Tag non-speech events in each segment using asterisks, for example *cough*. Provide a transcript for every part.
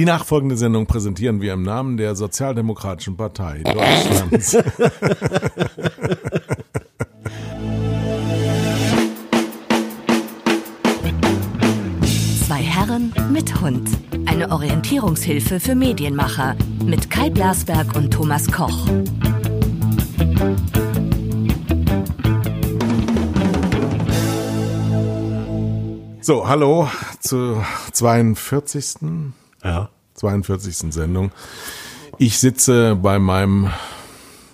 Die nachfolgende Sendung präsentieren wir im Namen der Sozialdemokratischen Partei Deutschlands. Zwei Herren mit Hund. Eine Orientierungshilfe für Medienmacher mit Kai Blasberg und Thomas Koch. So, hallo zur 42. Ja. 42. Sendung. Ich sitze bei meinem,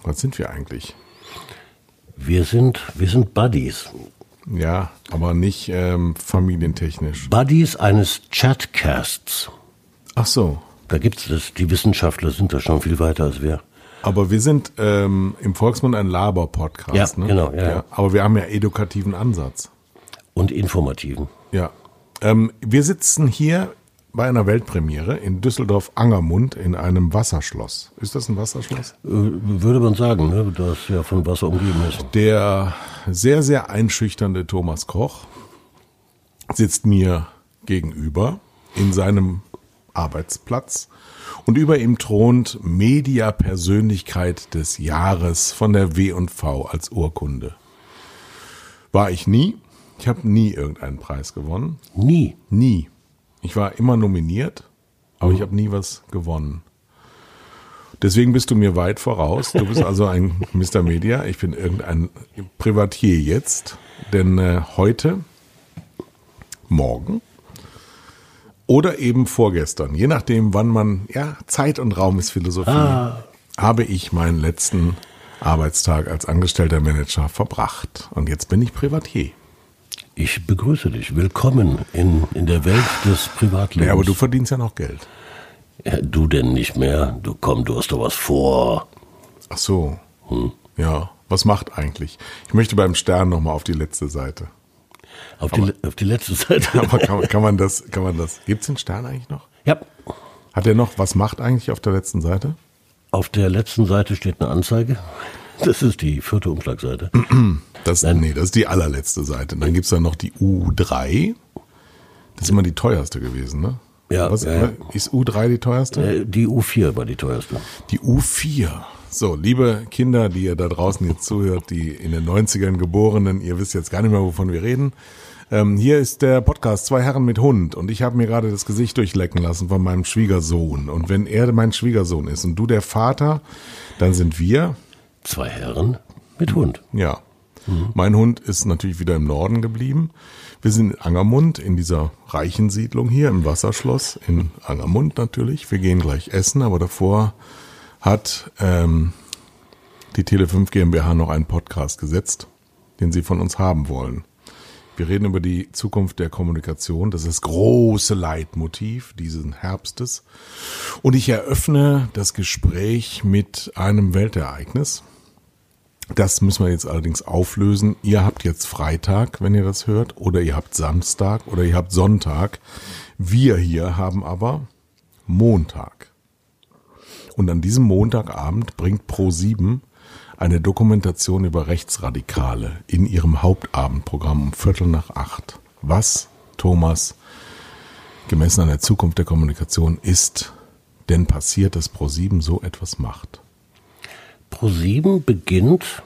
was sind wir eigentlich? Wir sind, wir sind Buddies. Ja, aber nicht ähm, familientechnisch. Buddies eines Chatcasts. Ach so. Da gibt's das, die Wissenschaftler sind da schon viel weiter als wir. Aber wir sind ähm, im Volksmund ein Laber-Podcast. Ja, ne? genau, ja, ja. Aber wir haben ja edukativen Ansatz. Und informativen. Ja. Ähm, wir sitzen hier bei einer Weltpremiere in Düsseldorf-Angermund in einem Wasserschloss. Ist das ein Wasserschloss? Äh, würde man sagen, ne, das ja von Wasser umgeben ist. Der sehr, sehr einschüchternde Thomas Koch sitzt mir gegenüber in seinem Arbeitsplatz und über ihm thront Media-Persönlichkeit des Jahres von der W&V als Urkunde. War ich nie. Ich habe nie irgendeinen Preis gewonnen. Nie. Nie. Ich war immer nominiert, aber ich habe nie was gewonnen. Deswegen bist du mir weit voraus. Du bist also ein *laughs* Mr. Media. Ich bin irgendein Privatier jetzt. Denn äh, heute, morgen oder eben vorgestern, je nachdem, wann man, ja, Zeit und Raum ist Philosophie, habe ich meinen letzten Arbeitstag als angestellter Manager verbracht. Und jetzt bin ich Privatier. Ich begrüße dich. Willkommen in, in der Welt des Privatlebens. Ja, aber du verdienst ja noch Geld. Ja, du denn nicht mehr? Du komm, du hast doch was vor. Ach so. Ja, was macht eigentlich? Ich möchte beim Stern nochmal auf die letzte Seite. Auf die, auf die letzte Seite. *laughs* Aber kann, kann man das, kann man das, gibt's den Stern eigentlich noch? Ja. Hat er noch, was macht eigentlich auf der letzten Seite? Auf der letzten Seite steht eine Anzeige. Das ist die vierte Umschlagseite. *clears throat* Das, nee, das ist die allerletzte Seite. Dann gibt's dann noch die U3. Das ist immer die teuerste gewesen, ne? Ja, Was, ja, ja. Ist U3 die teuerste? Äh, Die U4 war die teuerste. Die U4. So, liebe Kinder, die ihr da draußen jetzt zuhört, die in den 90ern geborenen, ihr wisst jetzt gar nicht mehr, wovon wir reden. Ähm, hier ist der Podcast Zwei Herren mit Hund und ich habe mir gerade das Gesicht durchlecken lassen von meinem Schwiegersohn. Und wenn er mein Schwiegersohn ist und du der Vater, dann sind wir, Zwei Herren mit Hund. ja. Mein Hund ist natürlich wieder im Norden geblieben. Wir sind in Angermund, in dieser reichen Siedlung hier im Wasserschloss, in Angermund natürlich. Wir gehen gleich essen, aber davor hat ähm, die Tele5 GmbH noch einen Podcast gesetzt, den sie von uns haben wollen. Wir reden über die Zukunft der Kommunikation. Das ist das große Leitmotiv diesen Herbstes. Und ich eröffne das Gespräch mit einem Weltereignis. Das müssen wir jetzt allerdings auflösen. Ihr habt jetzt Freitag, wenn ihr das hört, oder ihr habt Samstag oder ihr habt Sonntag. Wir hier haben aber Montag. Und an diesem Montagabend bringt Pro7 eine Dokumentation über Rechtsradikale in ihrem Hauptabendprogramm um Viertel nach acht. Was, Thomas, gemessen an der Zukunft der Kommunikation ist denn passiert, dass Pro7 so etwas macht? ProSieben beginnt,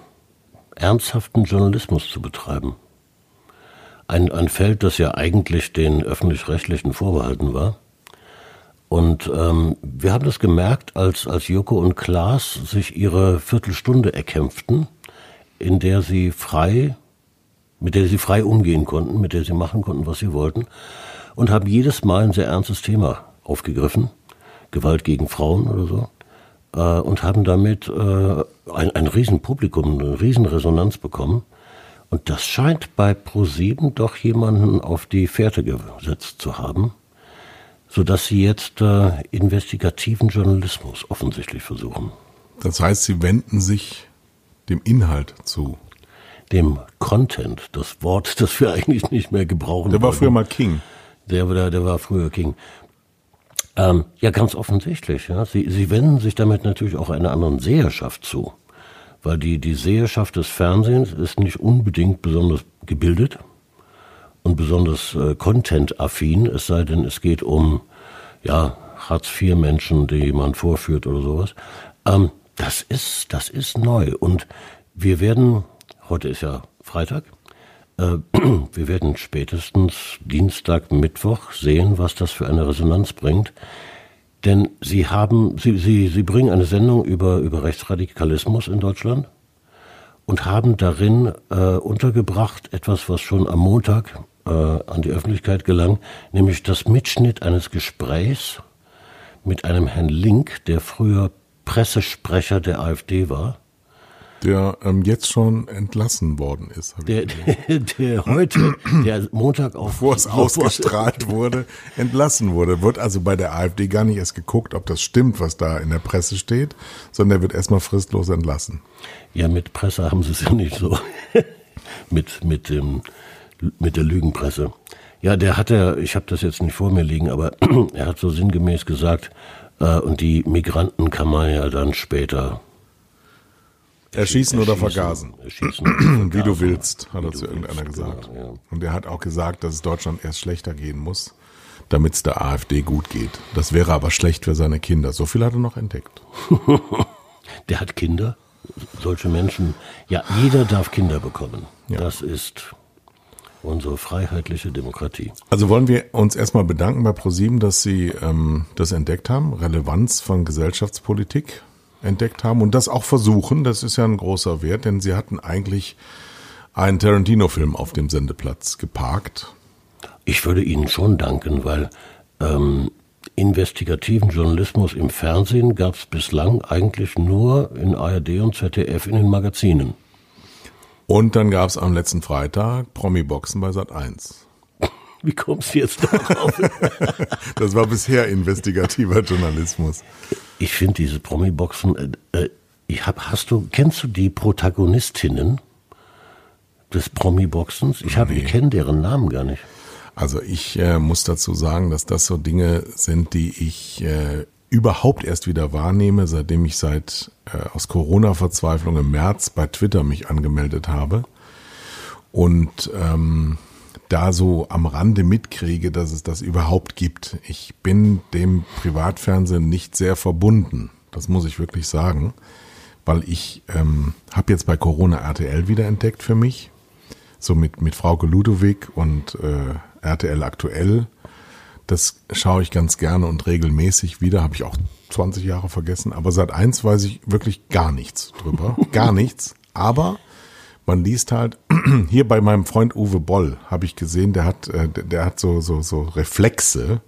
ernsthaften Journalismus zu betreiben. Ein, ein Feld, das ja eigentlich den öffentlich-rechtlichen vorbehalten war. Und ähm, wir haben das gemerkt, als, als Joko und Klaas sich ihre Viertelstunde erkämpften, in der sie frei, mit der sie frei umgehen konnten, mit der sie machen konnten, was sie wollten, und haben jedes Mal ein sehr ernstes Thema aufgegriffen, Gewalt gegen Frauen oder so, äh, und haben damit äh, ein, ein Riesenpublikum, eine Riesenresonanz bekommen. Und das scheint bei ProSieben doch jemanden auf die Fährte gesetzt zu haben, sodass sie jetzt äh, investigativen Journalismus offensichtlich versuchen. Das heißt, sie wenden sich dem Inhalt zu. Dem Content, das Wort, das wir *laughs* eigentlich nicht mehr gebrauchen. Der war wollten. früher mal King. Der, der, der war früher King. Ähm, ja, ganz offensichtlich. Ja. Sie, sie wenden sich damit natürlich auch einer anderen Seherschaft zu. Weil die, die Seherschaft des Fernsehens ist nicht unbedingt besonders gebildet und besonders äh, content-affin, es sei denn, es geht um ja, Hartz-IV-Menschen, die man vorführt oder sowas. Ähm, das ist, das ist neu. Und wir werden, heute ist ja Freitag, *clears throat* wir werden spätestens Dienstag, Mittwoch sehen, was das für eine Resonanz bringt. Denn Sie haben, Sie, Sie, Sie bringen eine Sendung über, über Rechtsradikalismus in Deutschland und haben darin äh, untergebracht etwas, was schon am Montag äh, an die Öffentlichkeit gelang, nämlich das Mitschnitt eines Gesprächs mit einem Herrn Link, der früher Pressesprecher der AfD war der ähm, jetzt schon entlassen worden ist. Der, der, *laughs* der, heute, der Montag auf. *laughs* Bevor es ausgestrahlt wurde, entlassen wurde. Wird also bei der AfD gar nicht erst geguckt, ob das stimmt, was da in der Presse steht, sondern der wird erstmal fristlos entlassen. Ja, mit Presse haben sie es ja nicht so. *laughs* mit, mit, dem, mit der Lügenpresse. Ja, der hat ja, ich habe das jetzt nicht vor mir liegen, aber *clears throat* er hat so sinngemäß gesagt, äh, und die Migranten kann man ja dann später Erschießen, oder vergasen. Erschießen. *clears throat* Wie du willst, hat er zu irgendeiner gesagt. Genau, ja. Und er hat auch gesagt, dass es Deutschland erst schlechter gehen muss, damit es der AfD gut geht. Das wäre aber schlecht für seine Kinder. So viel hat er noch entdeckt. *laughs* der hat Kinder. Solche Menschen. Ja, jeder darf Kinder bekommen. Ja. Das ist unsere freiheitliche Demokratie. Also wollen wir uns erstmal bedanken bei ProSieben, dass Sie ähm, das entdeckt haben, Relevanz von Gesellschaftspolitik entdeckt haben und das auch versuchen. Das ist ja ein großer Wert, denn sie hatten eigentlich einen Tarantino-Film auf dem Sendeplatz geparkt. Ich würde Ihnen schon danken, weil ähm, investigativen Journalismus im Fernsehen gab es bislang eigentlich nur in ARD und ZDF in den Magazinen. Und dann gab es am letzten Freitag Promi-Boxen bei Sat 1. *laughs* Wie kommst du jetzt darauf? *laughs* das war bisher investigativer Journalismus. Ich finde diese Promi-Boxen, äh, äh, ich hab, hast du, kennst du die Protagonistinnen des Promi-Boxens? Ich nee. ich kenne deren Namen gar nicht. Also ich äh, muss dazu sagen, dass das so Dinge sind, die ich äh, überhaupt erst wieder wahrnehme, seitdem ich seit äh, aus Corona-Verzweiflung im März bei Twitter mich angemeldet habe. Und ähm, da so am Rande mitkriege, dass es das überhaupt gibt. Ich bin dem Privatfernsehen nicht sehr verbunden. Das muss ich wirklich sagen, weil ich ähm, habe jetzt bei Corona RTL wieder entdeckt für mich, so mit mit Frauke Ludowig und äh, RTL aktuell. Das schaue ich ganz gerne und regelmäßig wieder. Habe ich auch 20 Jahre vergessen, aber seit eins weiß ich wirklich gar nichts drüber, *laughs* gar nichts. Aber man liest halt, *clears throat* hier bei meinem Freund Uwe Boll habe ich gesehen, der hat, äh, der hat so, so, so Reflexe,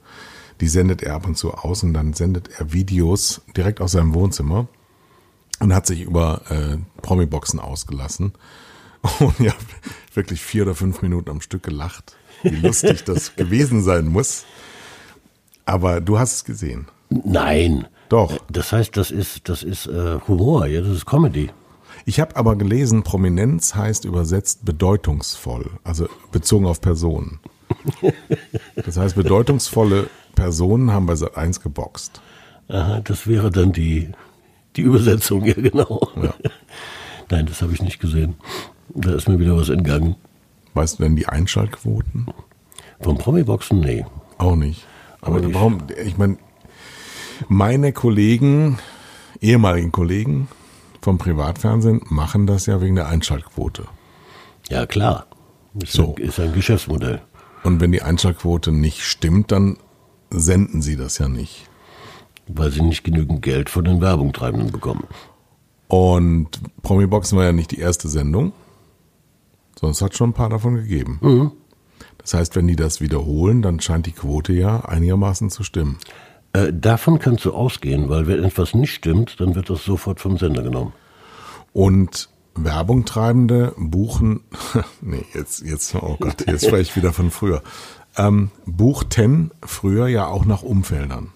die sendet er ab und zu aus und dann sendet er Videos direkt aus seinem Wohnzimmer und hat sich über äh, Promi-Boxen ausgelassen. *laughs* Und ja, wirklich vier oder fünf Minuten am Stück gelacht, wie lustig *laughs* das gewesen sein muss. Aber du hast es gesehen. Nein. Doch. Das heißt, das ist, das ist äh, Humor, ja, das ist Comedy. Ich habe aber gelesen, Prominenz heißt übersetzt bedeutungsvoll, also bezogen auf Personen. Das heißt, bedeutungsvolle Personen haben bei Sat 1 geboxt. Aha, das wäre dann die, die Übersetzung, ja *laughs* genau. Ja. Nein, das habe ich nicht gesehen. Da ist mir wieder was entgangen. Weißt du denn die Einschaltquoten? Vom Promi-Boxen? Nee. Auch nicht. Aber, Aber warum, ich meine, meine Kollegen, ehemaligen Kollegen, vom Privatfernsehen machen das ja wegen der Einschaltquote. Ja, klar. Ist so. Ein, ist ein Geschäftsmodell. Und wenn die Einschaltquote nicht stimmt, dann senden sie das ja nicht. Weil sie nicht genügend Geld von den Werbungtreibenden bekommen. Und Promi-Boxen war ja nicht die erste Sendung, sondern es hat schon ein paar davon gegeben. Mhm. Das heißt, wenn die das wiederholen, dann scheint die Quote ja einigermaßen zu stimmen. Äh, davon kannst du ausgehen, weil wenn etwas nicht stimmt, dann wird das sofort vom Sender genommen. Und Werbungtreibende buchen, *laughs* nee, jetzt, jetzt, oh Gott, jetzt spreche ich *laughs* wieder von früher, ähm, buchten früher ja auch nach Umfeldern.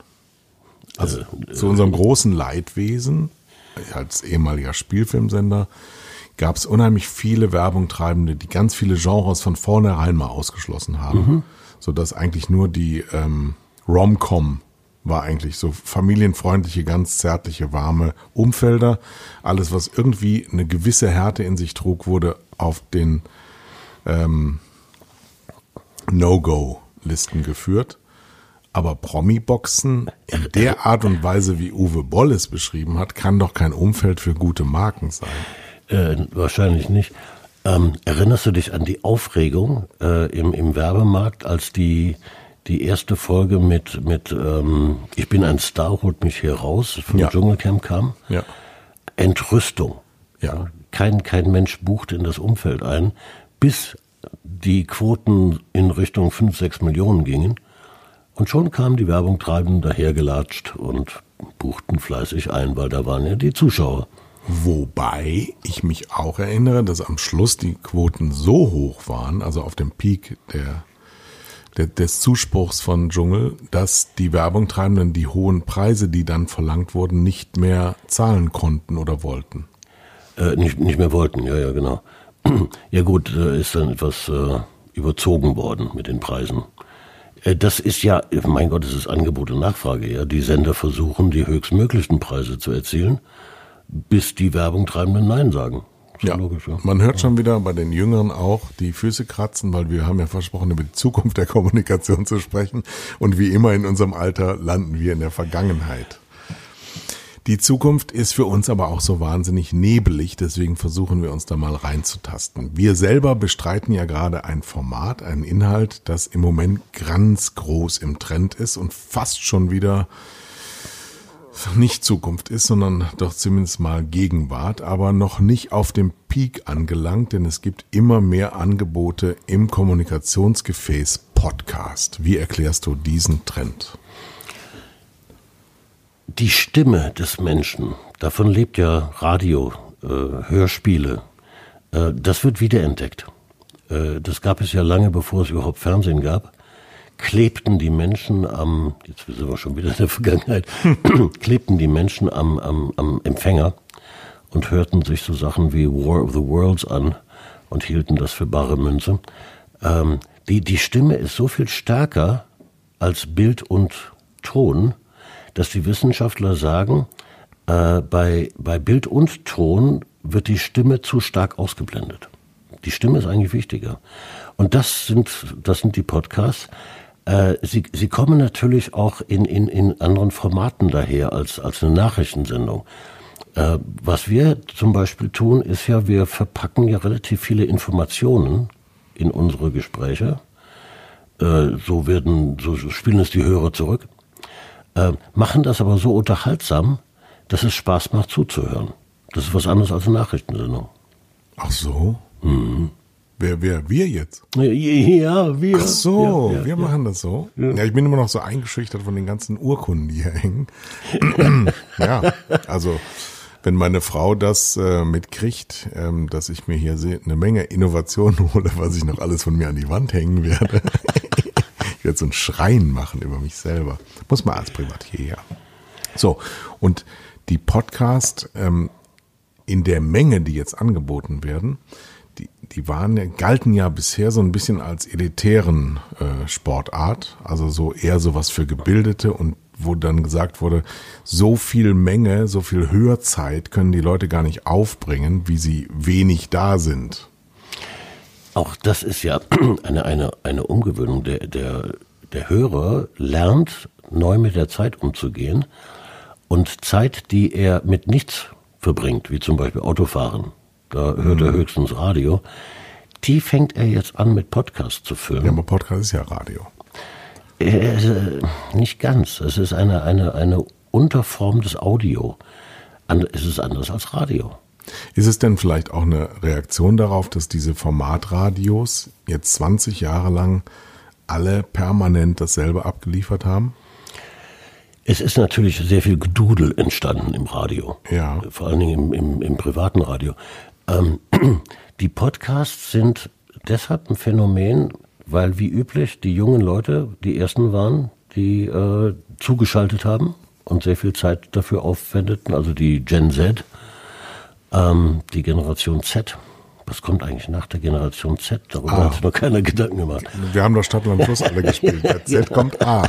Also äh, zu unserem großen Leidwesen, als ehemaliger Spielfilmsender, gab es unheimlich viele Werbungtreibende, die ganz viele Genres von vornherein mal ausgeschlossen haben, mhm. sodass eigentlich nur die ähm, Rom-Com war eigentlich so familienfreundliche, ganz zärtliche, warme Umfelder. Alles, was irgendwie eine gewisse Härte in sich trug, wurde auf den ähm, No-Go-Listen geführt. Aber Promi-Boxen in der Art und Weise, wie Uwe Boll es beschrieben hat, kann doch kein Umfeld für gute Marken sein. Äh, wahrscheinlich nicht. Ähm, erinnerst du dich an die Aufregung äh, im, im Werbemarkt, als die, die erste Folge mit, mit ähm, Ich bin ein Star, holt mich hier raus, vom Ja. Dschungelcamp kam? Ja. Entrüstung. Ja. Kein, kein Mensch bucht in das Umfeld ein, bis die Quoten in Richtung 5, 6 Millionen gingen. Und schon kamen die Werbungtreibenden dahergelatscht und buchten fleißig ein, weil da waren ja die Zuschauer. Wobei ich mich auch erinnere, dass am Schluss die Quoten so hoch waren, also auf dem Peak der, des Zuspruchs von Dschungel, dass die Werbungtreibenden die hohen Preise, die dann verlangt wurden, nicht mehr zahlen konnten oder wollten. Äh, nicht, nicht mehr wollten, ja, ja, genau. *clears throat* Ja gut, äh, ist dann etwas äh, überzogen worden mit den Preisen. Äh, das ist ja, mein Gott, es ist Angebot und Nachfrage, ja. Die Sender versuchen, die höchstmöglichen Preise zu erzielen, bis die Werbungtreibenden Nein sagen. Ja, logisch, ja. man hört schon wieder bei den Jüngeren auch die Füße kratzen, weil wir haben ja versprochen, über die Zukunft der Kommunikation zu sprechen. Und wie immer in unserem Alter landen wir in der Vergangenheit. Die Zukunft ist für uns aber auch so wahnsinnig nebelig, deswegen versuchen wir uns da mal reinzutasten. Wir selber bestreiten ja gerade ein Format, einen Inhalt, das im Moment ganz groß im Trend ist und fast schon wieder nicht Zukunft ist, sondern doch zumindest mal Gegenwart, aber noch nicht auf dem Peak angelangt, denn es gibt immer mehr Angebote im Kommunikationsgefäß Podcast. Wie erklärst du diesen Trend? Die Stimme des Menschen, davon lebt ja Radio, äh, Hörspiele, äh, das wird wiederentdeckt. Äh, das gab es ja lange, bevor es überhaupt Fernsehen gab. Klebten die Menschen am, jetzt sind wir schon wieder in der Vergangenheit, *laughs* klebten die Menschen am, am, am Empfänger und hörten sich so Sachen wie War of the Worlds an und hielten das für bare Münze. Ähm, die, die Stimme ist so viel stärker als Bild und Ton, dass die Wissenschaftler sagen, äh, bei, bei Bild und Ton wird die Stimme zu stark ausgeblendet. Die Stimme ist eigentlich wichtiger. Und das sind, das sind die Podcasts. Äh, sie, sie kommen natürlich auch in, in, in anderen Formaten daher als, als eine Nachrichtensendung. Äh, was wir zum Beispiel tun, ist ja, wir verpacken ja relativ viele Informationen in unsere Gespräche. Äh, so werden, so spielen es die Hörer zurück. Äh, machen das aber so unterhaltsam, dass es Spaß macht zuzuhören. Das ist was anderes als eine Nachrichtensendung. Ach so? Wer, wer, wir jetzt? Ja, wir. Ach so, ja, ja, wir ja. machen das so. Ja. ich bin immer noch so eingeschüchtert von den ganzen Urkunden, die hier hängen. *laughs* ja, also wenn meine Frau das äh, mitkriegt, ähm, dass ich mir hier eine Menge Innovation *laughs* hole, was ich noch alles von mir an die Wand hängen werde. *laughs* ich werde so ein Schreien machen über mich selber. Muss man als Privatier, ja. So, und die Podcast ähm, in der Menge, die jetzt angeboten werden, die, waren, galten ja bisher so ein bisschen als elitären äh, Sportart, also so eher sowas für Gebildete und wo dann gesagt wurde, so viel Menge, so viel Hörzeit können die Leute gar nicht aufbringen, wie sie wenig da sind. Auch das ist ja *clears throat* eine, eine, eine Umgewöhnung. Der, der, der Hörer lernt neu mit der Zeit umzugehen und Zeit, die er mit nichts verbringt, wie zum Beispiel Autofahren, da hört er höchstens Radio, die fängt er jetzt an mit Podcast zu füllen. Ja, aber Podcast ist ja Radio. Äh, nicht ganz. Es ist eine, eine, eine Unterform des Audio. Es ist anders als Radio. Ist es denn vielleicht auch eine Reaktion darauf, dass diese Formatradios jetzt 20 Jahre lang alle permanent dasselbe abgeliefert haben? Es ist natürlich sehr viel Gedudel entstanden im Radio. Ja. Vor allen Dingen im, im, im privaten Radio. Ähm, *clears throat* die Podcasts sind deshalb ein Phänomen, weil wie üblich die jungen Leute die ersten waren, die äh, zugeschaltet haben und sehr viel Zeit dafür aufwendeten, also die Gen Z, ähm, die Generation Z. Was kommt eigentlich nach der Generation Z? Darüber Ah. hat sich noch keiner Gedanken gemacht. Wir haben doch Stadtland Plus alle gespielt. Der *laughs* Z kommt A.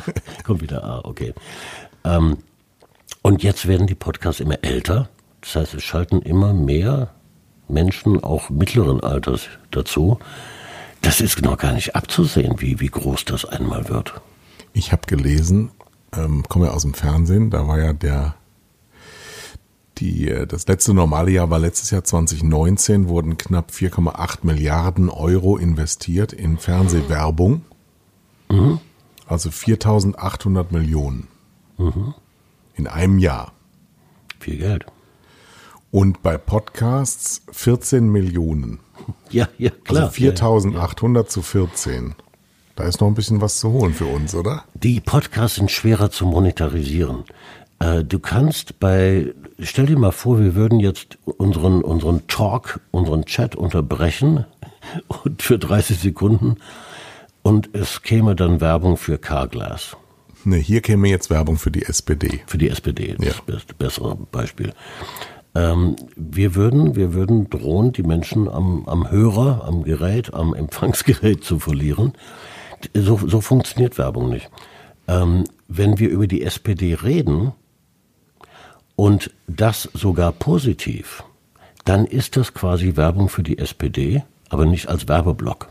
*laughs* Kommt wieder A, okay. Ähm, und jetzt werden die Podcasts immer älter. Das heißt, es schalten immer mehr Menschen, auch mittleren Alters, dazu. Das ist noch gar nicht abzusehen, wie, wie groß das einmal wird. Ich habe gelesen, ähm, komme ja aus dem Fernsehen, da war ja der die, äh, das letzte normale Jahr war letztes Jahr 2019, wurden knapp 4,8 Milliarden Euro investiert in Fernsehwerbung. Mhm. Also 4800 Millionen. Mhm. In einem Jahr. Viel Geld. Und bei Podcasts 14 Millionen. Ja, ja, klar. Also 4800 ja, ja. zu 14. Da ist noch ein bisschen was zu holen für uns, oder? Die Podcasts sind schwerer zu monetarisieren. Äh, du kannst bei, stell dir mal vor, wir würden jetzt unseren, unseren Talk, unseren Chat unterbrechen *laughs* und für 30 Sekunden und es käme dann Werbung für Carglass. Ne, hier käme jetzt Werbung für die SPD. Für die SPD, das ja. ist das bessere Beispiel. Ähm, wir würden, wir würden drohen, die Menschen am, am Hörer, am Gerät, am Empfangsgerät zu verlieren. So, so funktioniert Werbung nicht. Ähm, wenn wir über die SPD reden, und das sogar positiv, dann ist das quasi Werbung für die SPD, aber nicht als Werbeblock.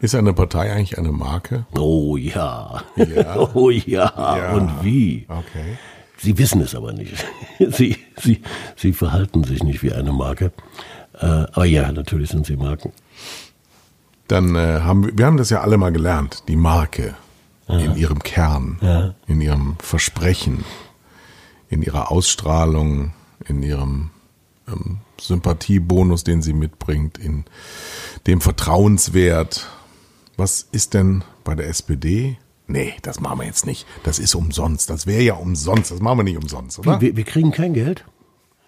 Ist eine Partei eigentlich eine Marke? Oh ja. ja. *laughs* Oh ja. ja. Und wie? Okay. Sie wissen es aber nicht. *laughs* Sie, sie, sie verhalten sich nicht wie eine Marke. Äh, aber ja, natürlich sind sie Marken. Dann äh, haben wir, wir haben das ja alle mal gelernt, die Marke ja. in ihrem Kern, ja. in ihrem Versprechen, in ihrer Ausstrahlung, in ihrem ähm, Sympathiebonus, den sie mitbringt, in dem Vertrauenswert. Was ist denn bei der SPD? Nee, das machen wir jetzt nicht. Das ist umsonst. Das wäre ja umsonst. Das machen wir nicht umsonst, oder? Wir, wir kriegen kein Geld.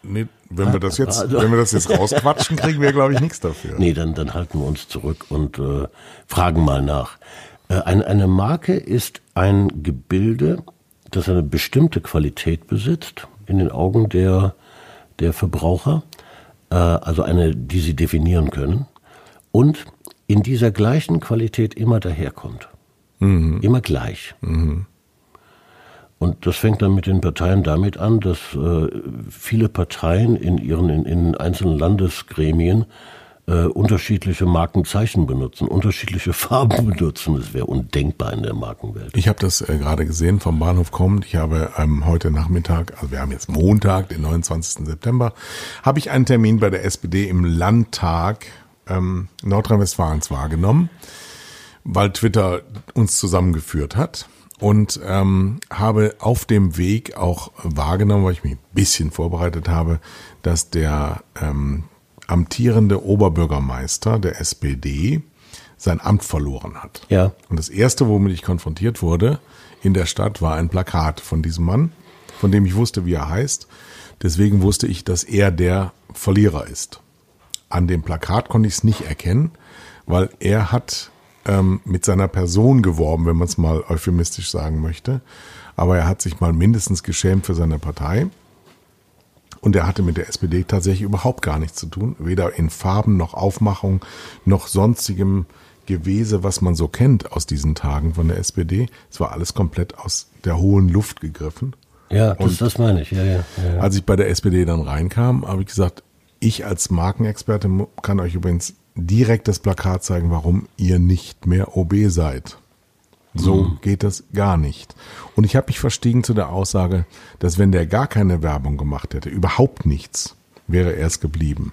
Nee, wenn wir das jetzt, also, wenn wir das jetzt rausquatschen, kriegen wir, glaube ich, nichts dafür. Nee, dann, dann halten wir uns zurück und äh, fragen mal nach. Äh, eine, eine Marke ist ein Gebilde, das eine bestimmte Qualität besitzt in den Augen der, der Verbraucher, äh, also eine, die sie definieren können, und in dieser gleichen Qualität immer daherkommt. Mhm. Immer gleich. Mhm. Und das fängt dann mit den Parteien damit an, dass äh, viele Parteien in ihren in, in einzelnen Landesgremien äh, unterschiedliche Markenzeichen benutzen, unterschiedliche *laughs* Farben benutzen. Das wäre undenkbar in der Markenwelt. Ich habe das äh, gerade gesehen, vom Bahnhof kommt. Ich habe ähm, heute Nachmittag, also wir haben jetzt Montag, den 29. September, habe ich einen Termin bei der SPD im Landtag ähm, Nordrhein-Westfalens wahrgenommen, weil Twitter uns zusammengeführt hat und ähm, habe auf dem Weg auch wahrgenommen, weil ich mich ein bisschen vorbereitet habe, dass der ähm, amtierende Oberbürgermeister der SPD sein Amt verloren hat. Ja. Und das erste, womit ich konfrontiert wurde in der Stadt, war ein Plakat von diesem Mann, von dem ich wusste, wie er heißt. Deswegen wusste ich, dass er der Verlierer ist. An dem Plakat konnte ich es nicht erkennen, weil er hat ähm, mit seiner Person geworben, wenn man es mal euphemistisch sagen möchte. Aber er hat sich mal mindestens geschämt für seine Partei. Und er hatte mit der SPD tatsächlich überhaupt gar nichts zu tun, weder in Farben noch Aufmachung noch sonstigem Gewese, was man so kennt aus diesen Tagen von der SPD. Es war alles komplett aus der hohen Luft gegriffen. Ja, das, Und das meine ich. Ja, ja, ja, Als ich bei der SPD dann reinkam, habe ich gesagt, ich als Markenexperte kann euch übrigens direkt das Plakat zeigen, warum ihr nicht mehr OB seid. So mhm. geht das gar nicht. Und ich habe mich verstiegen zu der Aussage, dass wenn der gar keine Werbung gemacht hätte, überhaupt nichts, wäre er es geblieben.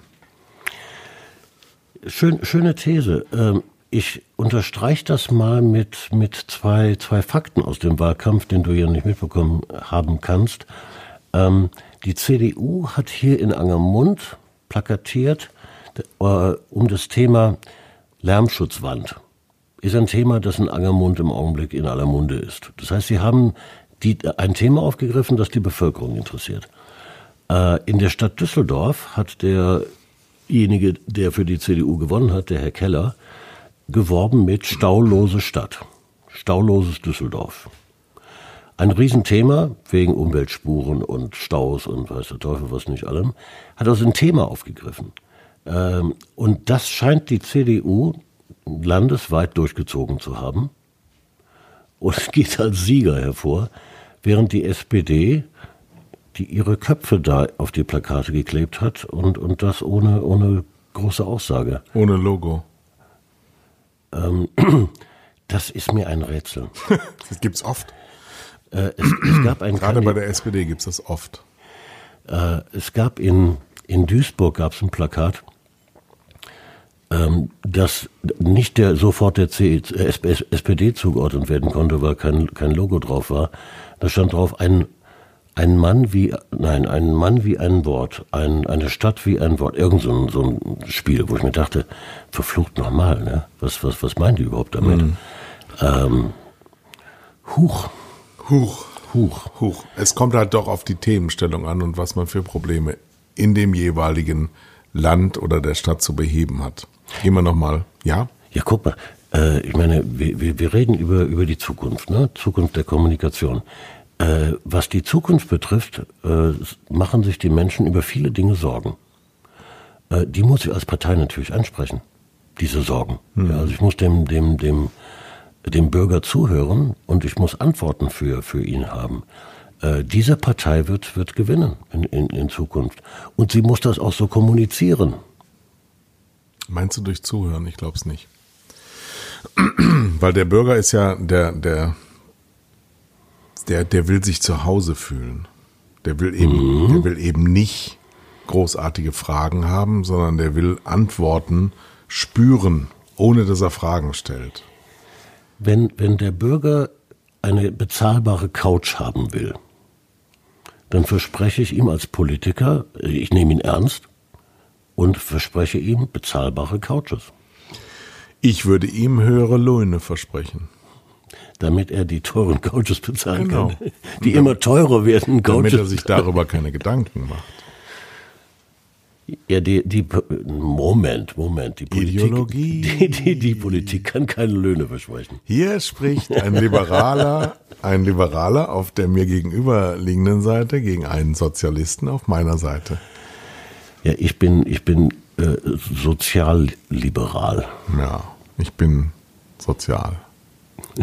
Schön, schöne These. Ähm, ich unterstreiche das mal mit, mit zwei, zwei Fakten aus dem Wahlkampf, den du ja nicht mitbekommen haben kannst. Ähm, die CDU hat hier in Angermund plakatiert um das Thema Lärmschutzwand ist ein Thema, das in Angermund im Augenblick in aller Munde ist. Das heißt, Sie haben die, ein Thema aufgegriffen, das die Bevölkerung interessiert. Äh, in der Stadt Düsseldorf hat derjenige, der für die CDU gewonnen hat, der Herr Keller, geworben mit Staulose Stadt. Stauloses Düsseldorf. Ein Riesenthema wegen Umweltspuren und Staus und weiß der Teufel was nicht allem, hat also ein Thema aufgegriffen. Ähm, und das scheint die CDU landesweit durchgezogen zu haben und *laughs* geht als Sieger hervor, während die SPD, die ihre Köpfe da auf die Plakate geklebt hat und, und das ohne, ohne große Aussage. Ohne Logo. Ähm, *clears throat* Das ist mir ein Rätsel. *laughs* das gibt's oft. Äh, es, es, gab ein Gerade bei der SPD gibt's das oft. Äh, es gab in, in Duisburg gab's ein Plakat, ähm, das nicht der sofort der C, SPD zugeordnet werden konnte, weil kein, kein Logo drauf war. Da stand drauf ein ein Mann wie, nein, ein Mann wie ein Wort, ein, eine Stadt wie ein Wort. Irgend so ein, so ein Spiel, wo ich mir dachte, verflucht nochmal, ne? Was, was, was meinen die überhaupt damit? Mhm. Ähm, huch. Huch. Huch. Huch. Es kommt halt doch auf die Themenstellung an und was man für Probleme in dem jeweiligen Land oder der Stadt zu beheben hat. Wir nochmal, ja? Ja, guck mal, äh, ich meine, wir, wir reden über, über die Zukunft, ne? Zukunft der Kommunikation. Äh, was die Zukunft betrifft, äh, machen sich die Menschen über viele Dinge Sorgen. Äh, die muss ich als Partei natürlich ansprechen, diese Sorgen. Mhm. Ja, also ich muss dem, dem, dem, dem Bürger zuhören und ich muss Antworten für, für ihn haben. Äh, diese Partei wird, wird gewinnen in, in, in Zukunft. Und sie muss das auch so kommunizieren. Meinst du durch Zuhören? Ich glaube es nicht. *clears throat* Weil der Bürger ist ja der, der, der, der will sich zu Hause fühlen. Der will eben, mhm. der will eben nicht großartige Fragen haben, sondern der will Antworten spüren, ohne dass er Fragen stellt. Wenn, wenn der Bürger eine bezahlbare Couch haben will, dann verspreche ich ihm als Politiker, ich nehme ihn ernst und verspreche ihm bezahlbare Couches. Ich würde ihm höhere Löhne versprechen damit er die teuren Coaches bezahlen genau. kann, die immer teurer werden. Coaches. Damit er sich darüber keine Gedanken macht. Ja, die, die, Moment, Moment, die Politik, Ideologie. *laughs* Die, die, die Politik kann keine Löhne versprechen. Hier spricht ein Liberaler, ein Liberaler auf der mir gegenüberliegenden Seite gegen einen Sozialisten auf meiner Seite. Ja, ich bin, ich bin äh, sozialliberal. Ja, ich bin sozial. *laughs*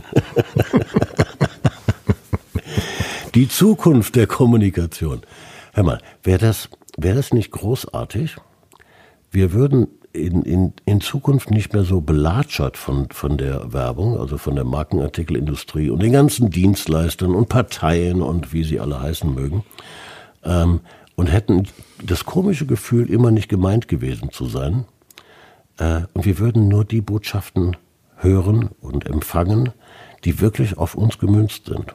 Die Zukunft der Kommunikation. Hör mal, wäre das, wäre das nicht großartig? Wir würden in, in, in Zukunft nicht mehr so belatschert von, von der Werbung, also von der Markenartikelindustrie und den ganzen Dienstleistern und Parteien und wie sie alle heißen mögen, ähm, und hätten das komische Gefühl, immer nicht gemeint gewesen zu sein. Äh, und wir würden nur die Botschaften hören und empfangen, die wirklich auf uns gemünzt sind.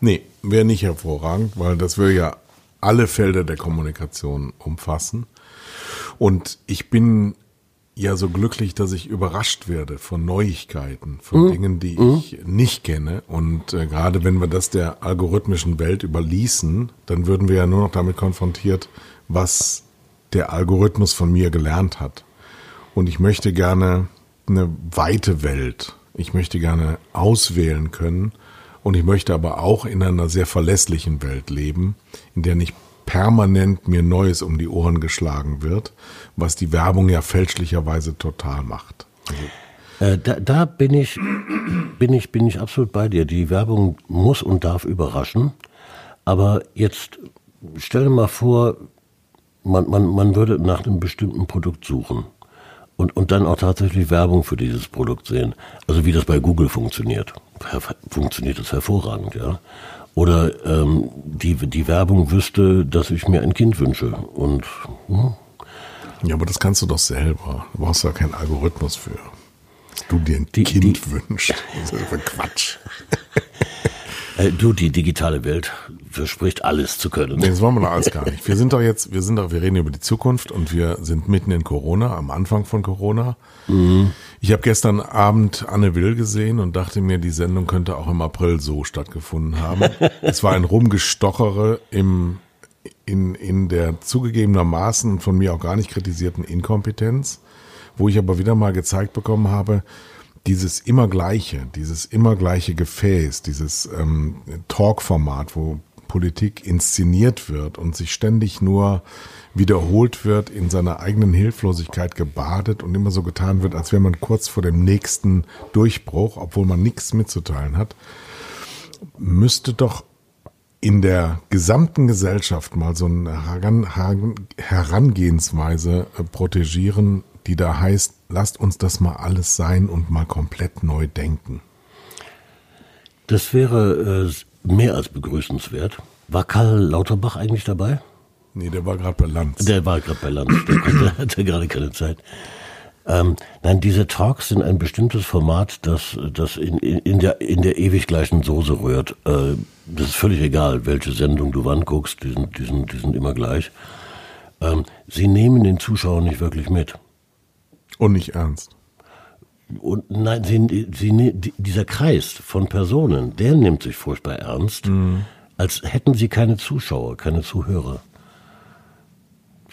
Nee, wäre nicht hervorragend, weil das würde ja alle Felder der Kommunikation umfassen. Und ich bin ja so glücklich, dass ich überrascht werde von Neuigkeiten, von mhm. Dingen, die mhm. ich nicht kenne. Und äh, gerade wenn wir das der algorithmischen Welt überließen, dann würden wir ja nur noch damit konfrontiert, was der Algorithmus von mir gelernt hat. Und ich möchte gerne eine weite Welt. Ich möchte gerne auswählen können und ich möchte aber auch in einer sehr verlässlichen Welt leben, in der nicht permanent mir Neues um die Ohren geschlagen wird, was die Werbung ja fälschlicherweise total macht. Also äh, da, da bin ich, bin ich, bin ich absolut bei dir. Die Werbung muss und darf überraschen. Aber jetzt stell dir mal vor, man, man, man würde nach einem bestimmten Produkt suchen und, und dann auch tatsächlich Werbung für dieses Produkt sehen. Also wie das bei Google funktioniert. Funktioniert das hervorragend, ja. Oder ähm, die, die Werbung wüsste, dass ich mir ein Kind wünsche. Und hm. Ja, aber das kannst du doch selber. Du brauchst ja keinen Algorithmus für. Dass du dir ein die, Kind die, wünschst. Das ist Quatsch. Äh, du, die digitale Welt verspricht alles zu können. Nee, das wollen wir doch alles gar nicht. Wir sind doch jetzt, wir sind doch, wir reden über die Zukunft und wir sind mitten in Corona, am Anfang von Corona. Mhm. Ich habe gestern Abend Anne Will gesehen und dachte mir, die Sendung könnte auch im April so stattgefunden haben. *laughs* es war ein Rumgestochere im, in, in der zugegebenermaßen von mir auch gar nicht kritisierten Inkompetenz, wo ich aber wieder mal gezeigt bekommen habe, dieses immer gleiche, dieses immer gleiche Gefäß, dieses ähm, Talk-Format, wo Politik inszeniert wird und sich ständig nur wiederholt wird, in seiner eigenen Hilflosigkeit gebadet und immer so getan wird, als wäre man kurz vor dem nächsten Durchbruch, obwohl man nichts mitzuteilen hat, müsste doch in der gesamten Gesellschaft mal so eine Herangehensweise äh, protegieren, die da heißt, lasst uns das mal alles sein und mal komplett neu denken. Das wäre äh, mehr als begrüßenswert. War Karl Lauterbach eigentlich dabei? Nee, der war gerade bei Lanz. Der war gerade bei Lanz, der hatte, *clears throat* hatte gerade keine Zeit. Ähm, nein, diese Talks sind ein bestimmtes Format, das, das in, in, der, in der ewig gleichen Soße rührt. Äh, das ist völlig egal, welche Sendung du wann guckst, die sind, die sind, die sind immer gleich. Ähm, sie nehmen den Zuschauer nicht wirklich mit. Und nicht ernst. Und nein, sie, sie, ne, dieser Kreis von Personen, der nimmt sich furchtbar ernst, mhm. als hätten sie keine Zuschauer, keine Zuhörer.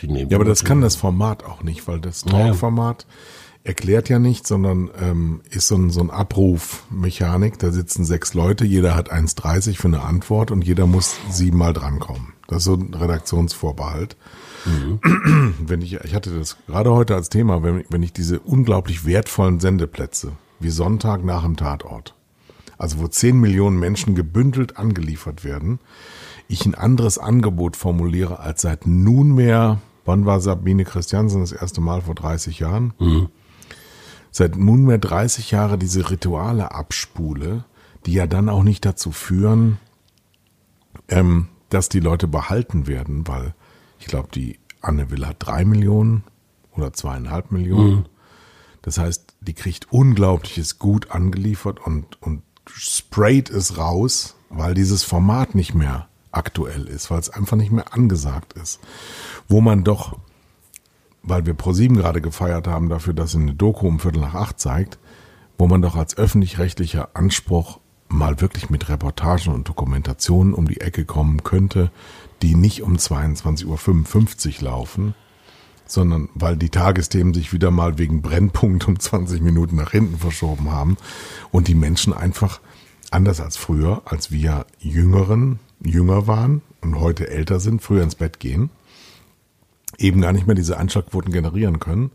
ja, aber das kann das Format auch nicht, weil das Talkformat erklärt ja nicht, sondern ähm, ist so ein, so ein Abrufmechanik. Da sitzen sechs Leute, jeder hat 1,30 für eine Antwort und jeder muss siebenmal drankommen. Das ist so ein Redaktionsvorbehalt. Mhm. *clears throat* Wenn ich, ich hatte das gerade heute als Thema, wenn, wenn ich diese unglaublich wertvollen Sendeplätze, wie Sonntag nach dem Tatort, also wo zehn Millionen Menschen gebündelt angeliefert werden, ich ein anderes Angebot formuliere als seit nunmehr, wann war Sabine Christiansen das erste Mal vor 30 Jahren? Mhm. Seit nunmehr 30 Jahre diese Rituale abspule, die ja dann auch nicht dazu führen, ähm, dass die Leute behalten werden, weil ich glaube, die Anne Will hat drei Millionen oder zweieinhalb Millionen. Mhm. Das heißt, die kriegt unglaubliches Gut angeliefert und, und sprayt es raus, weil dieses Format nicht mehr aktuell ist, weil es einfach nicht mehr angesagt ist. Wo man doch, weil wir ProSieben gerade gefeiert haben dafür, dass sie eine Doku um Viertel nach acht zeigt, wo man doch als öffentlich-rechtlicher Anspruch mal wirklich mit Reportagen und Dokumentationen um die Ecke kommen könnte, die nicht um 22.55 Uhr laufen, sondern weil die Tagesthemen sich wieder mal wegen Brennpunkt um 20 Minuten nach hinten verschoben haben und die Menschen einfach anders als früher, als wir Jüngeren jünger waren und heute älter sind, früher ins Bett gehen, eben gar nicht mehr diese Einschlagquoten generieren können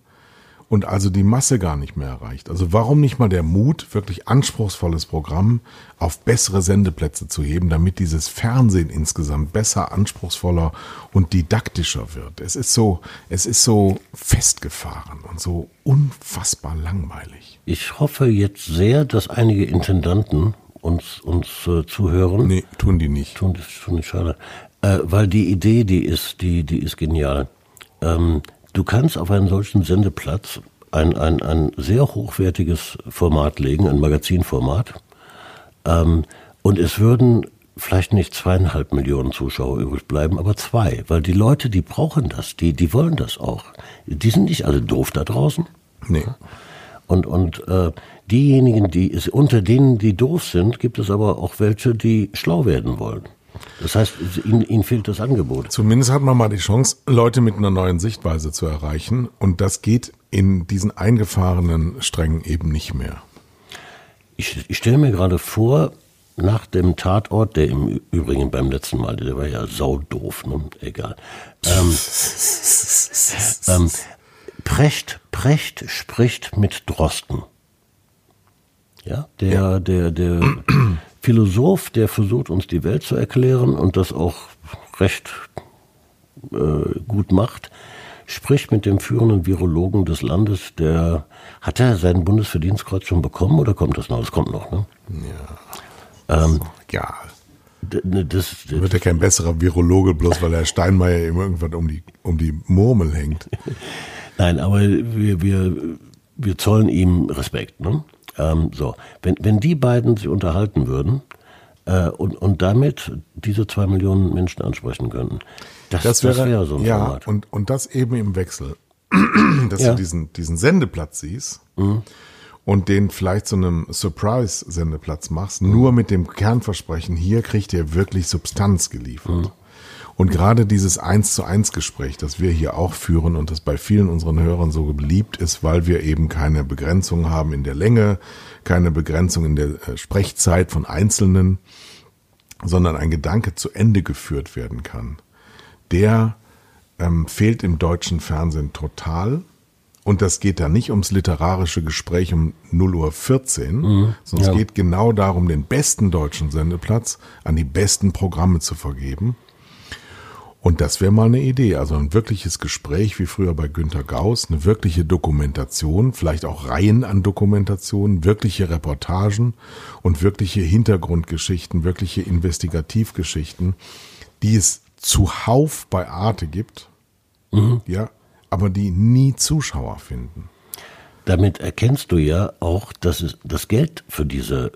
und also die Masse gar nicht mehr erreicht. Also warum nicht mal der Mut, wirklich anspruchsvolles Programm auf bessere Sendeplätze zu heben, damit dieses Fernsehen insgesamt besser, anspruchsvoller und didaktischer wird. Es ist so, es ist so festgefahren und so unfassbar langweilig. Ich hoffe jetzt sehr, dass einige Intendanten uns, uns äh, zuhören. Nee, tun die nicht. Tun, tun nicht schade. Äh, weil die Idee, die ist, die, die ist genial. Ähm, Du kannst auf einen solchen Sendeplatz ein, ein, ein sehr hochwertiges Format legen, ein Magazinformat. Ähm, und es würden vielleicht nicht zweieinhalb Millionen Zuschauer übrig bleiben, aber zwei, weil die Leute, die brauchen das, die, die wollen das auch. Die sind nicht alle doof da draußen. Nee. Und, und äh, diejenigen, die unter denen, die doof sind, gibt es aber auch welche, die schlau werden wollen. Das heißt, Ihnen, Ihnen fehlt das Angebot. Zumindest hat man mal die Chance, Leute mit einer neuen Sichtweise zu erreichen. Und das geht in diesen eingefahrenen Strängen eben nicht mehr. Ich, ich stelle mir gerade vor, nach dem Tatort, der im Übrigen beim letzten Mal, der war ja saudoof, ne? egal. Ähm, *laughs* ähm, Precht, Precht spricht mit Drosten. Ja, der, ja. der, der *clears throat* Philosoph, der versucht, uns die Welt zu erklären und das auch recht äh, gut macht, spricht mit dem führenden Virologen des Landes, der hat er sein Bundesverdienstkreuz schon bekommen oder kommt das noch? Das kommt noch, ne? Ja. Ähm, ja. Ne, das, das, wird ja kein besserer Virologe, bloß weil er Steinmeier immer irgendwann um die, um die Murmel hängt. *laughs* Nein, aber wir, wir, wir zollen ihm Respekt, ne? Ähm, so, wenn, wenn die beiden sich unterhalten würden äh, und, und damit diese zwei Millionen Menschen ansprechen könnten, das, das, wäre, das wäre so ein ja, Format. Und, und das eben im Wechsel. *clears throat* Dass ja. du diesen, diesen Sendeplatz siehst mhm. und den vielleicht zu einem Surprise-Sendeplatz machst, mhm. nur mit dem Kernversprechen, hier kriegt ihr wirklich Substanz geliefert. Und gerade dieses Eins zu eins Gespräch, das wir hier auch führen und das bei vielen unseren Hörern so beliebt ist, weil wir eben keine Begrenzung haben in der Länge, keine Begrenzung in der äh, Sprechzeit von Einzelnen, sondern ein Gedanke zu Ende geführt werden kann. Der ähm, fehlt im deutschen Fernsehen total. Und das geht da nicht ums literarische Gespräch um 0 Uhr 14, mhm, sondern ja. es geht genau darum, den besten deutschen Sendeplatz an die besten Programme zu vergeben. Und das wäre mal eine Idee. Also ein wirkliches Gespräch wie früher bei Günter Gauss, eine wirkliche Dokumentation, vielleicht auch Reihen an Dokumentationen, wirkliche Reportagen und wirkliche Hintergrundgeschichten, wirkliche Investigativgeschichten, die es zuhauf bei Arte gibt, mhm. ja, aber die nie Zuschauer finden. Damit erkennst du ja auch, dass es das Geld für diese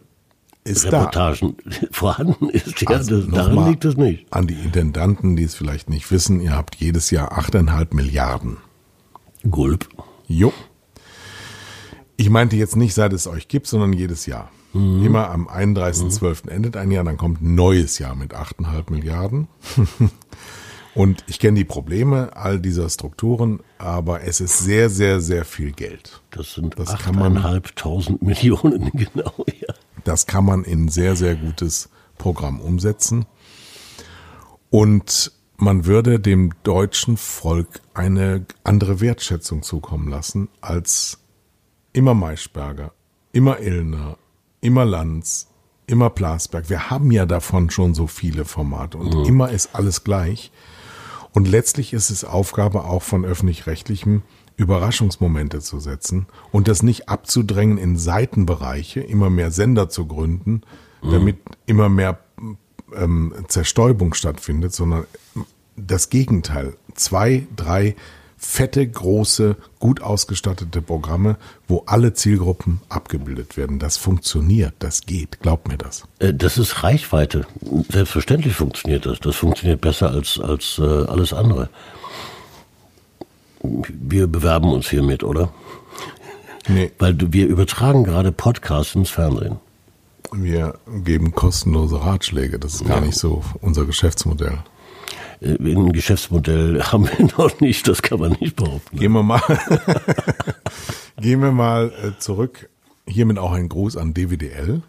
ist Reportagen da. *laughs* vorhanden ist. Ja, also das, daran liegt es nicht. An die Intendanten, die es vielleicht nicht wissen, ihr habt jedes Jahr 8,5 Milliarden. Gulp. Jo. Ich meinte jetzt nicht, seit es euch gibt, sondern jedes Jahr. Mhm. Immer am 31.12. Mhm. endet ein Jahr, dann kommt ein neues Jahr mit 8,5 Milliarden. *laughs* Und ich kenne die Probleme all dieser Strukturen, aber es ist sehr, sehr, sehr viel Geld. Das sind 8.500 Millionen, *laughs* genau, ja. Das kann man in sehr, sehr gutes Programm umsetzen. Und man würde dem deutschen Volk eine andere Wertschätzung zukommen lassen als immer Maischberger, immer Illner, immer Lanz, immer Plasberg. Wir haben ja davon schon so viele Formate und mhm. immer ist alles gleich. Und letztlich ist es Aufgabe auch von öffentlich-rechtlichem, Überraschungsmomente zu setzen und das nicht abzudrängen in Seitenbereiche, immer mehr Sender zu gründen, mhm. damit immer mehr ähm, Zerstäubung stattfindet, sondern das Gegenteil. Zwei, drei fette, große, gut ausgestattete Programme, wo alle Zielgruppen abgebildet werden. Das funktioniert, das geht, glaubt mir das. Äh, das ist Reichweite. Selbstverständlich funktioniert das. Das funktioniert besser als, als äh, alles andere. Wir bewerben uns hiermit, oder? Nee. Weil wir übertragen gerade Podcasts ins Fernsehen. Wir geben kostenlose Ratschläge. Das ist ja. gar nicht so unser Geschäftsmodell. Äh, ein Geschäftsmodell *laughs* haben wir noch nicht, das kann man nicht behaupten. Gehen wir mal, *laughs* gehen wir mal äh, zurück. Hiermit auch ein Gruß an DWDL,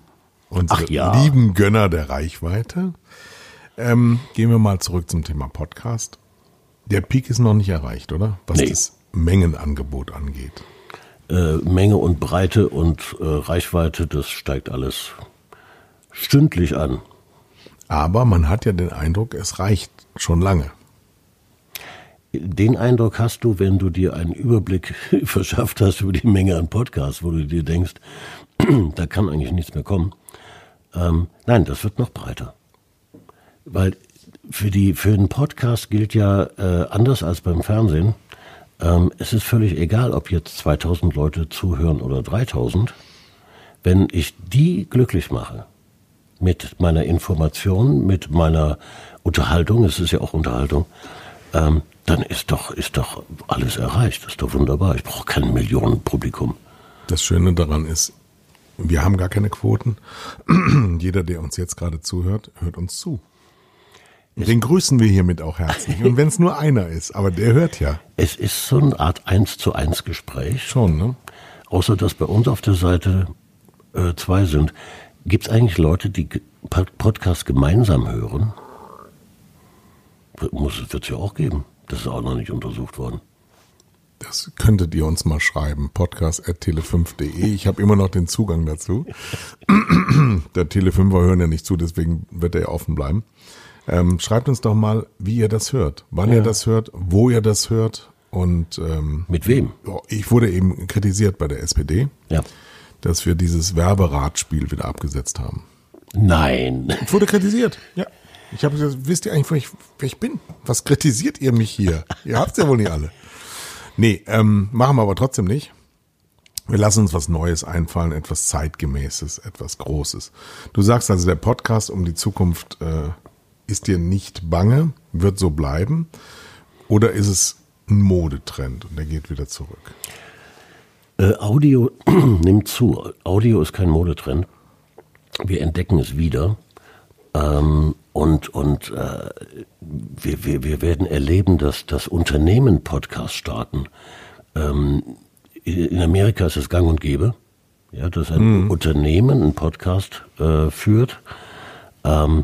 unsere ja. lieben Gönner der Reichweite. Ähm, gehen wir mal zurück zum Thema Podcast. Der Peak ist noch nicht erreicht, oder? Was nee. das Mengenangebot angeht. Äh, Menge und Breite und äh, Reichweite, das steigt alles stündlich an. Aber man hat ja den Eindruck, es reicht schon lange. Den Eindruck hast du, wenn du dir einen Überblick *laughs* verschafft hast über die Menge an Podcasts, wo du dir denkst, *clears throat* da kann eigentlich nichts mehr kommen. Ähm, nein, das wird noch breiter. Weil für, die, für den Podcast gilt ja äh, anders als beim Fernsehen. Ähm, es ist völlig egal, ob jetzt 2000 Leute zuhören oder 3000. Wenn ich die glücklich mache mit meiner Information, mit meiner Unterhaltung, es ist ja auch Unterhaltung, ähm, dann ist doch, ist doch alles erreicht. Das ist doch wunderbar. Ich brauche kein Millionenpublikum. Das Schöne daran ist, wir haben gar keine Quoten. *clears throat* Jeder, der uns jetzt gerade zuhört, hört uns zu. Den grüßen wir hiermit auch herzlich. Und wenn es nur einer ist, aber der hört ja. Es ist so eine Art eins zu eins Gespräch. Schon, ne? Außer dass bei uns auf der Seite äh, zwei sind. Gibt es eigentlich Leute, die Podcasts gemeinsam hören? Muss es ja auch geben. Das ist auch noch nicht untersucht worden. Das könntet ihr uns mal schreiben. Podcast.tele5.de. Ich habe immer noch den Zugang dazu. *clears throat* Der Tele5er hören ja nicht zu, deswegen wird er ja offen bleiben. Ähm, schreibt uns doch mal, wie ihr das hört, wann ja. ihr das hört, wo ihr das hört und ähm, mit wem. Ich wurde eben kritisiert bei der SPD, ja. dass wir dieses Werberatspiel wieder abgesetzt haben. Nein. Ich wurde kritisiert, ja. Ich habe gesagt, wisst ihr eigentlich, wer ich, wer ich bin? Was kritisiert ihr mich hier? ihr habt's ja wohl nicht alle. Nee, ähm, machen wir aber trotzdem nicht. Wir lassen uns was Neues einfallen, etwas zeitgemäßes, etwas Großes. Du sagst also, der Podcast um die Zukunft äh, ist dir nicht bange, wird so bleiben? Oder ist es ein Modetrend und der geht wieder zurück? Äh, Audio *clears throat* nimmt zu. Audio ist kein Modetrend. Wir entdecken es wieder. Ähm, und und äh, wir, wir, wir werden erleben, dass das Unternehmen Podcasts starten. Ähm, in Amerika ist es gang und gäbe, ja, dass ein mhm. Unternehmen einen Podcast äh, führt. Ähm,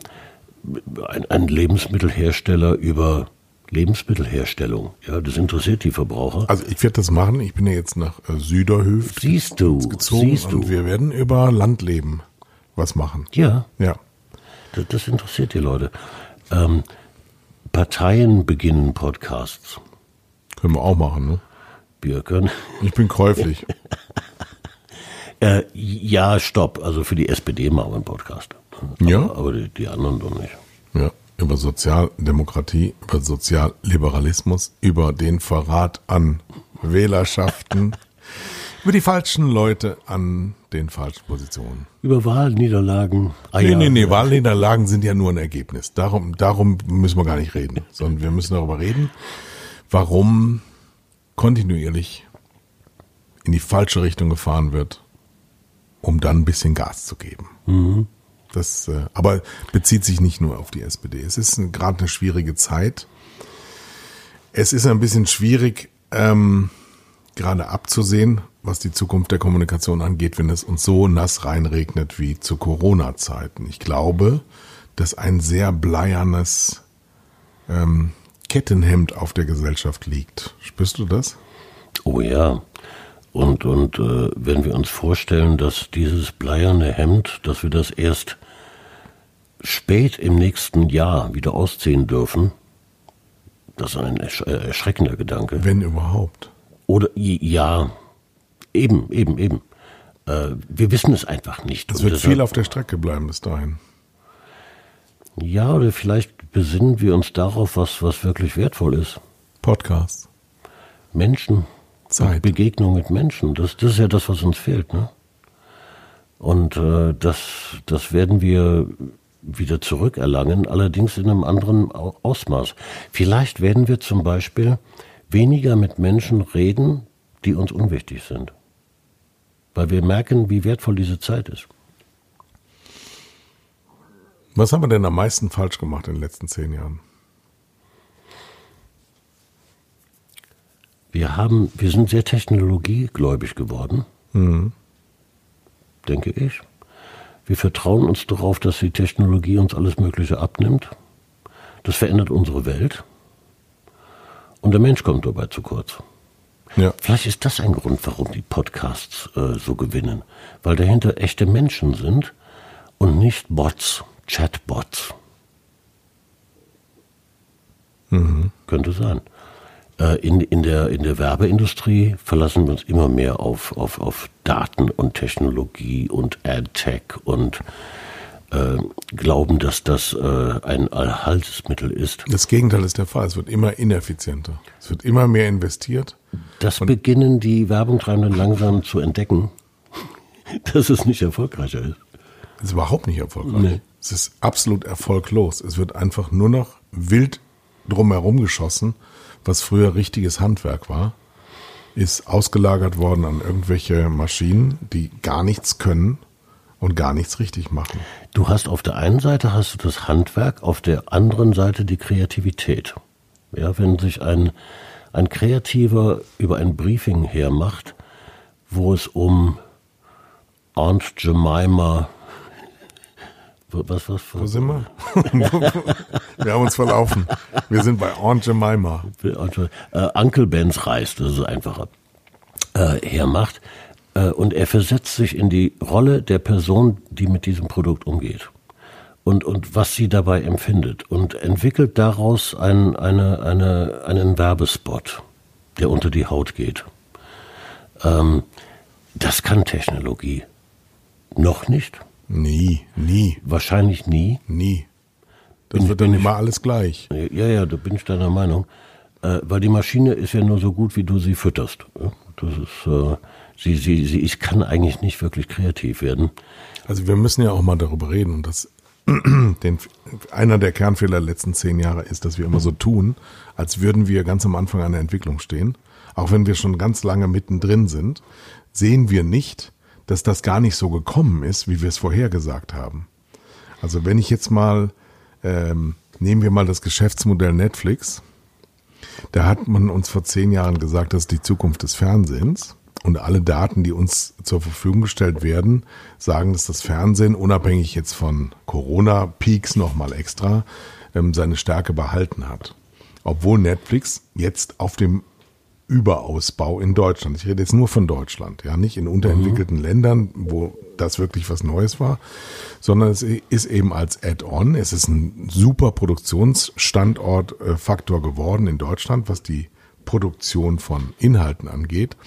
ein, ein Lebensmittelhersteller über Lebensmittelherstellung. Ja, das interessiert die Verbraucher. Also ich werde das machen. Ich bin ja jetzt nach äh, Süderhöft siehst du, gezogen siehst und wir werden über Landleben was machen. Ja. Ja. Das, das interessiert die Leute. Ähm, Parteien beginnen Podcasts. Können wir auch machen, ne? Wir können. Ich bin käuflich. *laughs* Äh, ja, stopp. Also für die SPD machen wir einen Podcast. Ja? Aber, aber die, die anderen doch nicht. Ja, über Sozialdemokratie, über Sozialliberalismus, über den Verrat an Wählerschaften, *laughs* über die falschen Leute an den falschen Positionen. Über Wahlniederlagen. Ah, Nee, nee, nee, Wahlniederlagen sind ja nur ein Ergebnis. Darum, darum müssen wir gar nicht reden, sondern wir müssen darüber reden, warum kontinuierlich in die falsche Richtung gefahren wird, um dann ein bisschen Gas zu geben. Das, äh, aber bezieht sich nicht nur auf die SPD. Es ist gerade eine schwierige Zeit. Es ist ein bisschen schwierig, ähm, gerade abzusehen, was die Zukunft der Kommunikation angeht, wenn es uns so nass reinregnet wie zu Corona-Zeiten. Ich glaube, dass ein sehr bleiernes ähm, Kettenhemd auf der Gesellschaft liegt. Spürst du das? Oh ja. Und, und äh, wenn wir uns vorstellen, dass dieses bleierne Hemd, dass wir das erst spät im nächsten Jahr wieder ausziehen dürfen, das ist ein ersch äh, erschreckender Gedanke. Wenn überhaupt. Oder ja, eben, eben, eben. Äh, wir wissen es einfach nicht. Es wird deshalb- viel auf der Strecke bleiben bis dahin. Ja, oder vielleicht besinnen wir uns darauf, was, was wirklich wertvoll ist. Podcasts. Menschen. Zeit. Begegnung mit Menschen. Das, das ist ja das, was uns fehlt. Ne? Und äh, das, das werden wir wieder zurückerlangen, allerdings in einem anderen Au- Ausmaß. Vielleicht werden wir zum Beispiel weniger mit Menschen reden, die uns unwichtig sind. Weil wir merken, wie wertvoll diese Zeit ist. Was haben wir denn am meisten falsch gemacht in den letzten zehn Jahren? Wir haben, wir sind sehr technologiegläubig geworden, denke ich. Wir vertrauen uns darauf, dass die Technologie uns alles Mögliche abnimmt. Das verändert unsere Welt. Und der Mensch kommt dabei zu kurz. Ja. Vielleicht ist das ein Grund, warum die Podcasts äh, so gewinnen. Weil dahinter echte Menschen sind und nicht Bots, Chatbots. Könnte sein. Äh, in, in, der, in der Werbeindustrie verlassen wir uns immer mehr auf, auf, auf Daten und Technologie und AdTech und äh, glauben, dass das äh, ein Allhaltsmittel ist. Das Gegenteil ist der Fall. Es wird immer ineffizienter. Es wird immer mehr investiert. Das beginnen die Werbungtreibenden langsam zu entdecken, *laughs* dass es nicht erfolgreicher ist. Es ist überhaupt nicht erfolgreich. Nee. Es ist absolut erfolglos. Es wird einfach nur noch wild drumherum geschossen, was früher richtiges Handwerk war, ist ausgelagert worden an irgendwelche Maschinen, die gar nichts können und gar nichts richtig machen. Du hast auf der einen Seite hast du das Handwerk, auf der anderen Seite die Kreativität. Ja, wenn sich ein, ein Kreativer über ein Briefing hermacht, wo es um Aunt Jemima was, was, Wo sind wir? *laughs* wir haben uns verlaufen. Wir sind bei Aunt Jemima. äh, Uncle Ben's Reis, das ist einfacher, äh, hermacht. Äh, und er versetzt sich in die Rolle der Person, die mit diesem Produkt umgeht. Und, und was sie dabei empfindet. Und entwickelt daraus ein, eine, eine, einen Werbespot, der unter die Haut geht. Ähm, das kann Technologie. Noch nicht. Nie, nie, Wahrscheinlich nie. nie. Das Bin- wird dann bin ich- immer alles gleich. Ja, ja, da bin ich deiner Meinung. Äh, weil die Maschine ist ja nur so gut, wie du sie fütterst. Das ist, äh, sie, sie, sie, ich kann eigentlich nicht wirklich kreativ werden. Also wir müssen ja auch mal darüber reden und das *clears throat* den, einer der Kernfehler der letzten zehn Jahre ist, dass wir immer so tun, als würden wir ganz am Anfang einer Entwicklung stehen. Auch wenn wir schon ganz lange mittendrin sind, sehen wir nicht, dass das gar nicht so gekommen ist, wie wir es vorhergesagt haben. Also wenn ich jetzt mal, ähm, nehmen wir mal das Geschäftsmodell Netflix, da hat man uns vor zehn Jahren gesagt, das ist die Zukunft des Fernsehens. Und alle Daten, die uns zur Verfügung gestellt werden, sagen, dass das Fernsehen, unabhängig jetzt von Corona-Peaks nochmal extra, ähm, seine Stärke behalten hat. Obwohl Netflix jetzt auf dem Überausbau in Deutschland. Ich rede jetzt nur von Deutschland, ja, nicht in unterentwickelten mhm. Ländern, wo das wirklich was Neues war, sondern es ist eben als Add-on. Es ist ein super Produktionsstandort äh, geworden in Deutschland, was die Produktion von Inhalten angeht,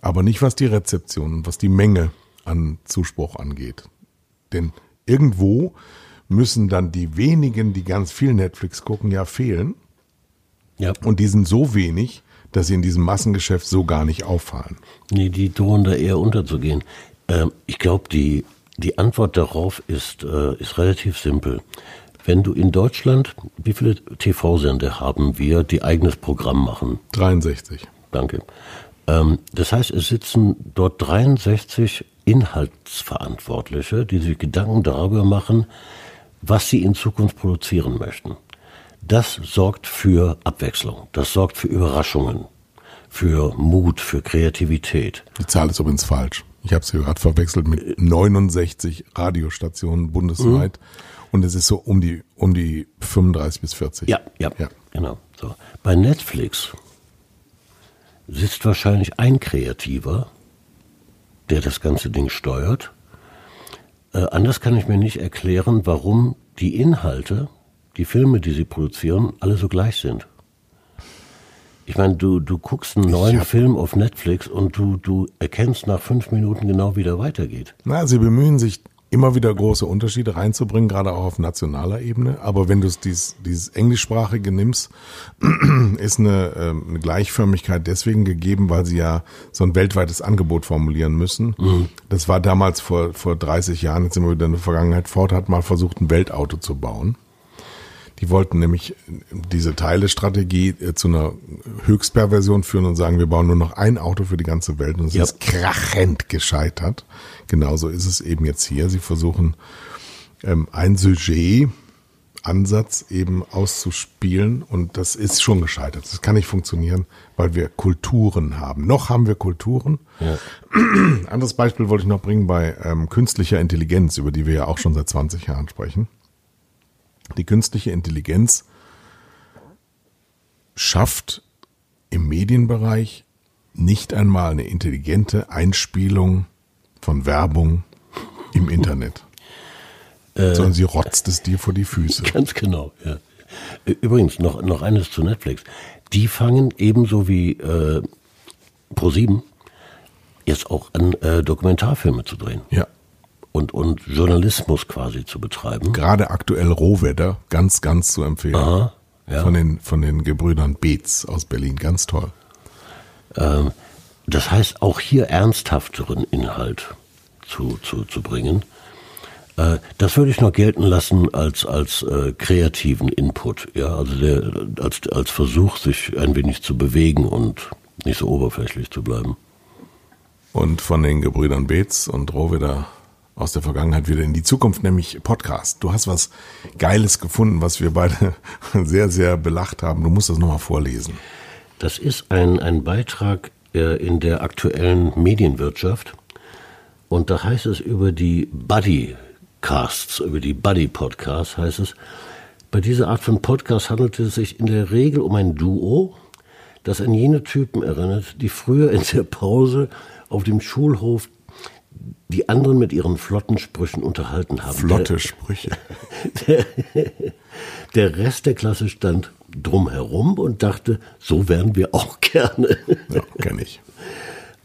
aber nicht was die Rezeption und was die Menge an Zuspruch angeht. Denn irgendwo müssen dann die wenigen, die ganz viel Netflix gucken, ja fehlen. Ja. Und die sind so wenig, dass sie in diesem Massengeschäft so gar nicht auffallen. Nee, die drohen da eher unterzugehen. Ähm, ich glaube, die, die Antwort darauf ist, äh, ist relativ simpel. Wenn du in Deutschland, wie viele TV-Sender haben wir, die eigenes Programm machen? 63. Danke. Ähm, das heißt, es sitzen dort 63 Inhaltsverantwortliche, die sich Gedanken darüber machen, was sie in Zukunft produzieren möchten. Das sorgt für Abwechslung, das sorgt für Überraschungen, für Mut, für Kreativität. Die Zahl ist übrigens falsch. Ich habe sie gerade verwechselt mit 69 Radiostationen bundesweit. Mhm. Und es ist so um die, um die 35 bis 40. Ja, ja, ja. genau. So. Bei Netflix sitzt wahrscheinlich ein Kreativer, der das ganze Ding steuert. Äh, anders kann ich mir nicht erklären, warum die Inhalte, die Filme, die sie produzieren, alle so gleich sind. Ich meine, du, du guckst einen neuen Film auf Netflix und du, du erkennst nach fünf Minuten genau, wie der weitergeht. Na, sie bemühen sich immer wieder große Unterschiede reinzubringen, gerade auch auf nationaler Ebene. Aber wenn du dieses, dieses Englischsprachige nimmst, *clears throat* ist eine, ähm, eine Gleichförmigkeit deswegen gegeben, weil sie ja so ein weltweites Angebot formulieren müssen. Mhm. Das war damals vor, vor 30 Jahren, jetzt sind wir wieder in der Vergangenheit. Ford hat mal versucht, ein Weltauto zu bauen. Die wollten nämlich diese Teilestrategie äh, zu einer Höchstperversion führen und sagen, wir bauen nur noch ein Auto für die ganze Welt. Und es ja. ist krachend gescheitert. Genauso ist es eben jetzt hier. Sie versuchen ähm, ein Sujet, Ansatz eben auszuspielen und das ist schon gescheitert. Das kann nicht funktionieren, weil wir Kulturen haben. Noch haben wir Kulturen. Ja. Anderes Beispiel wollte ich noch bringen bei ähm, künstlicher Intelligenz, über die wir ja auch schon seit 20 Jahren sprechen. Die künstliche Intelligenz schafft im Medienbereich nicht einmal eine intelligente Einspielung von Werbung im Internet. Äh, sondern sie rotzt es dir vor die Füße. *laughs* Ganz genau, ja. Übrigens, noch, noch eines zu Netflix. Die fangen ebenso wie äh, Pro7 jetzt auch an, äh, Dokumentarfilme zu drehen. Ja und, und Journalismus quasi zu betreiben. Gerade aktuell Rohwetter, ganz, ganz zu empfehlen. Aha, ja. Von den, von den Gebrüdern Beetz aus Berlin, ganz toll. Ähm, das heißt, auch hier ernsthafteren Inhalt zu, zu, zu bringen. Äh, das würde ich noch gelten lassen als, als äh, kreativen Input, ja, also der, als, als Versuch, sich ein wenig zu bewegen und nicht so oberflächlich zu bleiben. Und von den Gebrüdern Beetz und Rohwedder aus der Vergangenheit wieder in die Zukunft, nämlich Podcast. Du hast was Geiles gefunden, was wir beide *laughs* sehr, sehr belacht haben. Du musst das nochmal vorlesen. Das ist ein, ein Beitrag äh, in der aktuellen Medienwirtschaft. Und da heißt es über die Buddy-Casts, über die Buddy-Podcasts heißt es, bei dieser Art von Podcast handelt es sich in der Regel um ein Duo, das an jene Typen erinnert, die früher in der Pause auf dem Schulhof die anderen mit ihren flotten Sprüchen unterhalten haben. Flotte der, Sprüche. *laughs* Der, der, Rest der Klasse stand drumherum und dachte, so wären wir auch *laughs* gerne. Ja, kenne ich.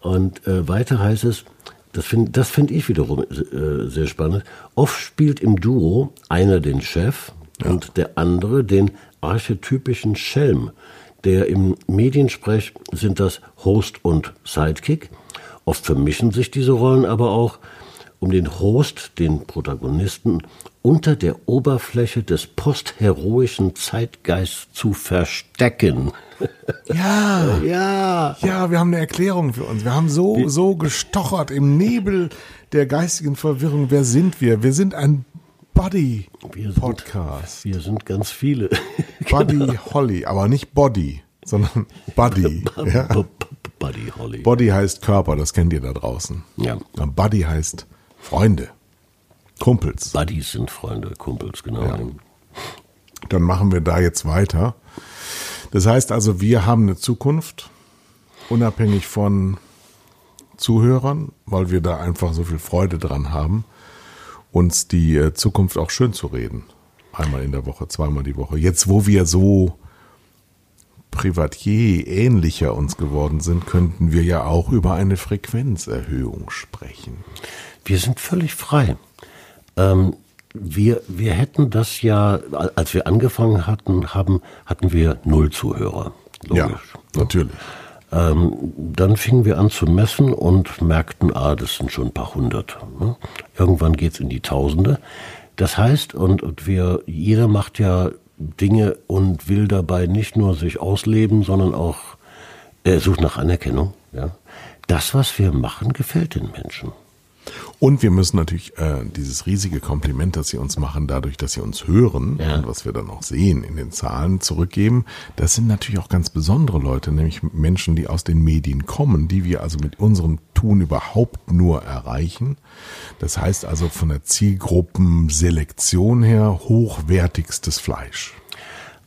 Und äh, weiter heißt es, das finde das find ich wiederum äh, sehr spannend, oft spielt im Duo einer den Chef ja. und der andere den archetypischen Schelm. Der im Mediensprech sind das Host und Sidekick Oft vermischen sich diese Rollen aber auch, um den Host, den Protagonisten, unter der Oberfläche des postheroischen Zeitgeists zu verstecken. Ja, *laughs* ja, ja, wir haben eine Erklärung für uns. Wir haben so, so gestochert im Nebel der geistigen Verwirrung. Wer sind wir? Wir sind ein Buddy Podcast. Wir sind ganz viele. *laughs* Buddy genau. Holly, aber nicht Body, sondern Buddy. *laughs* ja. Buddy Holly. Body heißt Körper, das kennt ihr da draußen. Ja. Buddy heißt Freunde. Kumpels. Buddies sind Freunde, Kumpels, genau. Ja. Dann machen wir da jetzt weiter. Das heißt also, wir haben eine Zukunft. unabhängig von Zuhörern, weil wir da einfach so viel Freude dran haben, uns die äh, Zukunft auch schön zu reden. Einmal in der Woche, zweimal die Woche. Jetzt, wo wir so Privatier ähnlicher uns geworden sind, könnten wir ja auch über eine Frequenzerhöhung sprechen. Wir sind völlig frei. Ähm, wir, wir hätten das ja, als wir angefangen hatten, haben, hatten wir null Zuhörer. Logisch. Ja, natürlich. Ähm, dann fingen wir an zu messen und merkten, ah, das sind schon ein paar hundert. Ne? Irgendwann geht's in die Tausende. Das heißt, und, und wir, jeder macht ja Dinge und will dabei nicht nur sich ausleben, sondern auch äh, sucht nach Anerkennung. Ja? Das, was wir machen, gefällt den Menschen. Und wir müssen natürlich äh, dieses riesige Kompliment, das sie uns machen, dadurch, dass sie uns hören ja. und was wir dann auch sehen in den Zahlen zurückgeben. Das sind natürlich auch ganz besondere Leute, nämlich Menschen, die aus den Medien kommen, die wir also mit unserem Tun überhaupt nur erreichen. Das heißt also von der Zielgruppenselektion her hochwertigstes Fleisch.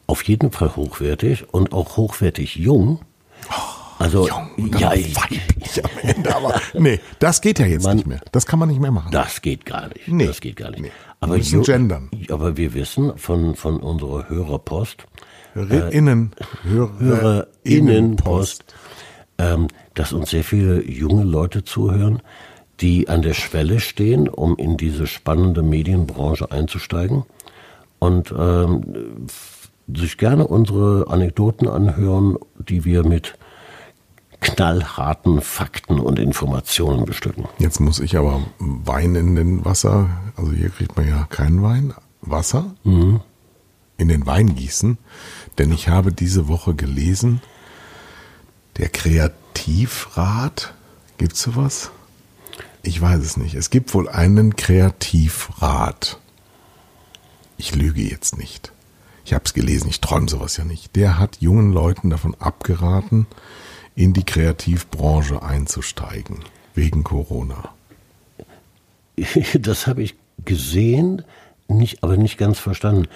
Auf jeden Fall hochwertig und auch hochwertig jung. Oh. Also Jung, ja, weiblich am Ende, aber nee, das geht ja jetzt man, nicht mehr. Das kann man nicht mehr machen. Das geht gar nicht. Nee, das geht gar nicht. Nee. Aber, wir gendern. aber wir wissen von, von unserer Hörerpost, Hörerinnen, äh, Hörerinnenpost, ähm, dass uns sehr viele junge Leute zuhören, die an der Schwelle stehen, um in diese spannende Medienbranche einzusteigen und ähm, sich gerne unsere Anekdoten anhören, die wir mit knallharten Fakten und Informationen bestücken. Jetzt muss ich aber Wein in den Wasser, also hier kriegt man ja keinen Wein, Wasser mhm. in den Wein gießen, denn ich habe diese Woche gelesen, der Kreativrat, gibt's sowas? Ich weiß es nicht. Es gibt wohl einen Kreativrat. Ich lüge jetzt nicht. Ich habe es gelesen, ich träume sowas ja nicht. Der hat jungen Leuten davon abgeraten, in die Kreativbranche einzusteigen, wegen Corona? *laughs* Das habe ich gesehen, nicht, aber nicht ganz verstanden.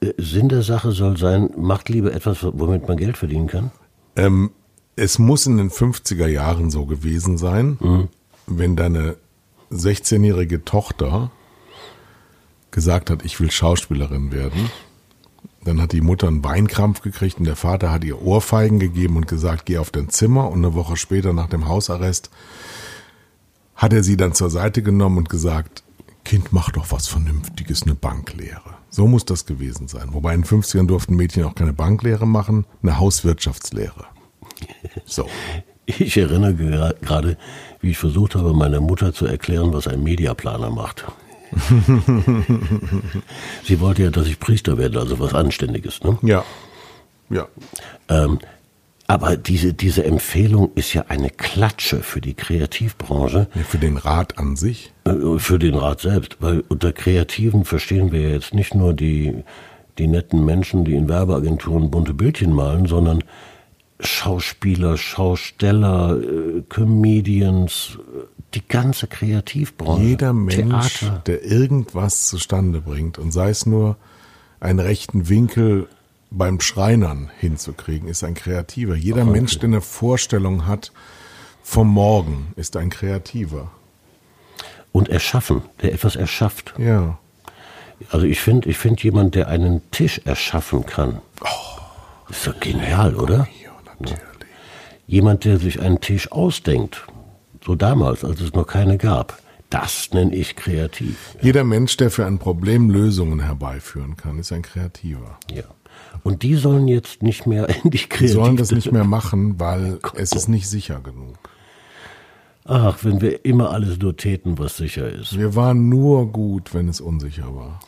Äh, Sinn der Sache soll sein, macht lieber etwas, womit man Geld verdienen kann? Ähm, es muss in den 50er Jahren so gewesen sein, mhm. wenn deine 16-jährige Tochter gesagt hat, ich will Schauspielerin werden dann hat die Mutter einen Weinkrampf gekriegt und der Vater hat ihr Ohrfeigen gegeben und gesagt, geh auf dein Zimmer. Und eine Woche später nach dem Hausarrest hat er sie dann zur Seite genommen und gesagt, Kind, mach doch was Vernünftiges, eine Banklehre. So muss das gewesen sein. Wobei in den 50ern durften Mädchen auch keine Banklehre machen, eine Hauswirtschaftslehre. So. Ich erinnere gerade, wie ich versucht habe, meiner Mutter zu erklären, was ein Mediaplaner macht. *laughs* Sie wollte ja, dass ich Priester werde, also was Anständiges, ne? Ja. Ja. Ähm, aber diese, diese Empfehlung ist ja eine Klatsche für die Kreativbranche. Ja, für den Rat an sich? Äh, für den Rat selbst. Weil unter Kreativen verstehen wir jetzt nicht nur die, die netten Menschen, die in Werbeagenturen bunte Bildchen malen, sondern Schauspieler, Schausteller, äh, Comedians, die ganze Kreativbranche. Jeder Mensch, Theater. der irgendwas zustande bringt und sei es nur einen rechten Winkel beim Schreinern hinzukriegen, ist ein Kreativer. Jeder okay. Mensch, der eine Vorstellung hat vom Morgen, ist ein Kreativer. Und erschaffen, der etwas erschafft. Ja. Also ich finde, ich finde jemand, der einen Tisch erschaffen kann. Oh, ist doch genial, oder? Ja, natürlich. Jemand, der sich einen Tisch ausdenkt, so damals, als es noch keine gab. Das nenne ich kreativ. Jeder Mensch, der für ein Problem Lösungen herbeiführen kann, ist ein Kreativer. Ja. Und die sollen jetzt nicht mehr *laughs* in die Kreativität. Die sollen das nicht mehr machen, weil *laughs* es ist nicht sicher genug. Ach, wenn wir immer alles nur täten, was sicher ist. Wir waren nur gut, wenn es unsicher war.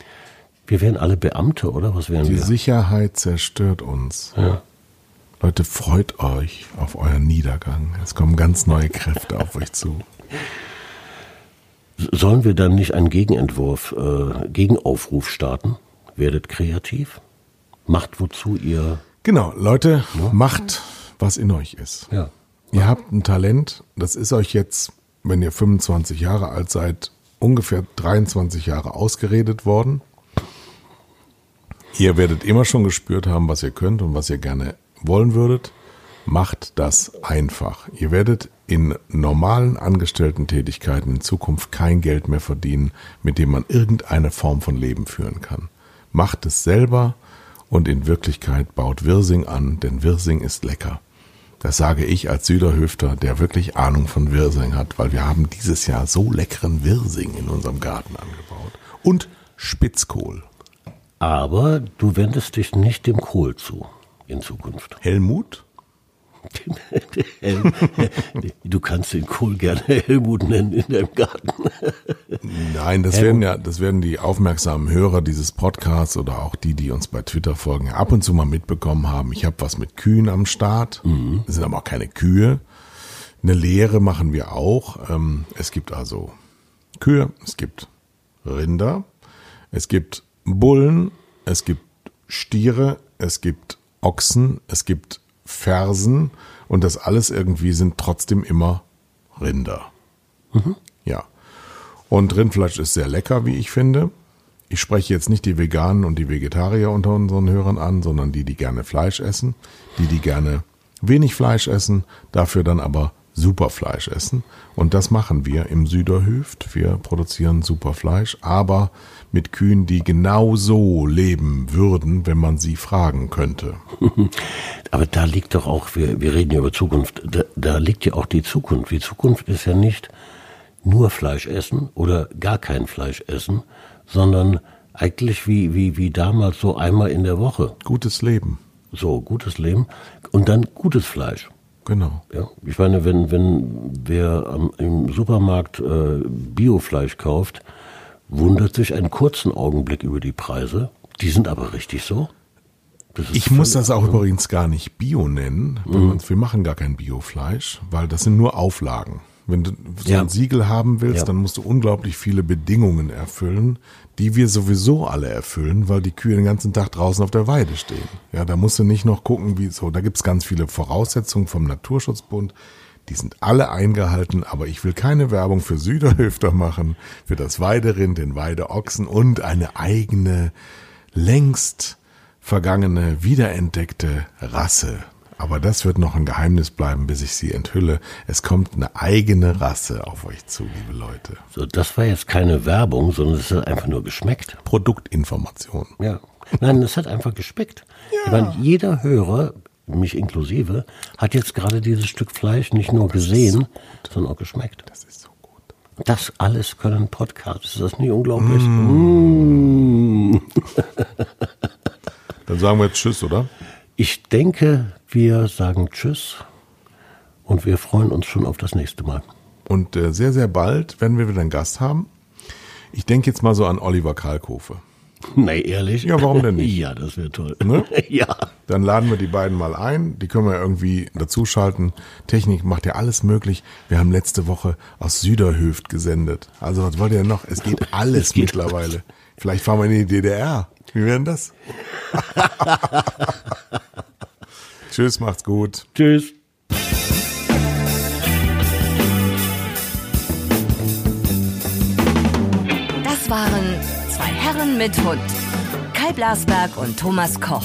Wir wären alle Beamte, oder? Was wären die wir? Die Sicherheit zerstört uns. Ja. Leute, freut euch auf euren Niedergang. Es kommen ganz neue Kräfte auf euch zu. Sollen wir dann nicht einen Gegenentwurf, äh, Gegenaufruf starten? Werdet kreativ. Macht wozu ihr. Genau, Leute, ja? macht, was in euch ist. Ja. Ihr habt ein Talent, das ist euch jetzt, wenn ihr 25 Jahre alt seid, ungefähr 23 Jahre ausgeredet worden. Ihr werdet immer schon gespürt haben, was ihr könnt und was ihr gerne wollen würdet, Macht das einfach. Ihr werdet in normalen Angestellten-Tätigkeiten in Zukunft kein Geld mehr verdienen, mit dem man irgendeine Form von Leben führen kann. Macht es selber und in Wirklichkeit baut Wirsing an, denn Wirsing ist lecker. Das sage ich als Süderhöfter, der wirklich Ahnung von Wirsing hat, weil wir haben dieses Jahr so leckeren Wirsing in unserem Garten angebaut. Und Spitzkohl. Aber du wendest dich nicht dem Kohl zu in Zukunft. Helmut? *laughs* du kannst den Kohl gerne Helmut nennen in deinem Garten. Nein, das werden ja, das werden die aufmerksamen Hörer dieses Podcasts oder auch die, die uns bei Twitter folgen, ab und zu mal mitbekommen haben. Ich habe was mit Kühen am Start. Mhm. Das sind aber auch keine Kühe. Eine Lehre machen wir auch. Ähm, es gibt also Kühe, es gibt Rinder, es gibt Bullen, es gibt Stiere, es gibt Ochsen, es gibt Fersen und das alles irgendwie sind trotzdem immer Rinder. Mhm. Ja. Und Rindfleisch ist sehr lecker, wie ich finde. Ich spreche jetzt nicht die Veganen und die Vegetarier unter unseren Hörern an, sondern die, die gerne Fleisch essen, die, die gerne wenig Fleisch essen, dafür dann aber Superfleisch essen. Und das machen wir im Süderhöft. Wir produzieren Superfleisch, aber mit Kühen, die genau so leben würden, wenn man sie fragen könnte. *laughs* Aber da liegt doch auch, wir, wir reden ja über Zukunft, da, da liegt ja auch die Zukunft. Die Zukunft ist ja nicht nur Fleisch essen oder gar kein Fleisch essen, sondern eigentlich wie, wie, wie damals so einmal in der Woche. Gutes Leben. So, gutes Leben und dann gutes Fleisch. Genau. Ja, ich meine, wenn, wenn wer am, im Supermarkt äh, Biofleisch kauft, wundert sich einen kurzen Augenblick über die Preise. Die sind aber richtig so. Ich muss das auch übrigens gar nicht Bio nennen. Mhm. Wir machen gar kein Biofleisch, weil das sind nur Auflagen. Wenn du so ja. ein Siegel haben willst, ja. dann musst du unglaublich viele Bedingungen erfüllen, die wir sowieso alle erfüllen, weil die Kühe den ganzen Tag draußen auf der Weide stehen. Ja, da musst du nicht noch gucken, wie so, da gibt's ganz viele Voraussetzungen vom Naturschutzbund. Die sind alle eingehalten, aber ich will keine Werbung für Süderhöfter machen, für das Weiderind, den Weideochsen und eine eigene, längst vergangene, wiederentdeckte Rasse. Aber das wird noch ein Geheimnis bleiben, bis ich sie enthülle. Es kommt eine eigene Rasse auf euch zu, liebe Leute. So, das war jetzt keine Werbung, sondern es hat einfach nur geschmeckt. Produktinformation. Ja. Nein, es hat einfach geschmeckt. Ja. Ich meine, jeder Hörer mich inklusive, hat jetzt gerade dieses Stück Fleisch nicht nur gesehen, so sondern auch geschmeckt. Das ist so gut. Das alles können Podcasts. Ist das nicht unglaublich? Mm. Mm. Dann sagen wir jetzt Tschüss, oder? Ich denke, wir sagen Tschüss und wir freuen uns schon auf das nächste Mal. Und äh, sehr, sehr bald werden wir wieder einen Gast haben. Ich denke jetzt mal so an Oliver Kalkofe. Nee, ehrlich? Ja, warum denn nicht? *laughs* Ja, das wäre toll. Ne? *laughs* ja. Dann laden wir die beiden mal ein. Die können wir irgendwie dazuschalten. Technik macht ja alles möglich. Wir haben letzte Woche aus Süderhöft gesendet. Also was wollt ihr noch? Es geht *laughs* alles es geht mittlerweile. Vielleicht fahren wir in die DDR. Wie wäre denn das? *laughs* Tschüss, macht's gut. Tschüss. Das waren Herren mit Hund. Kai Blasberg und Thomas Koch.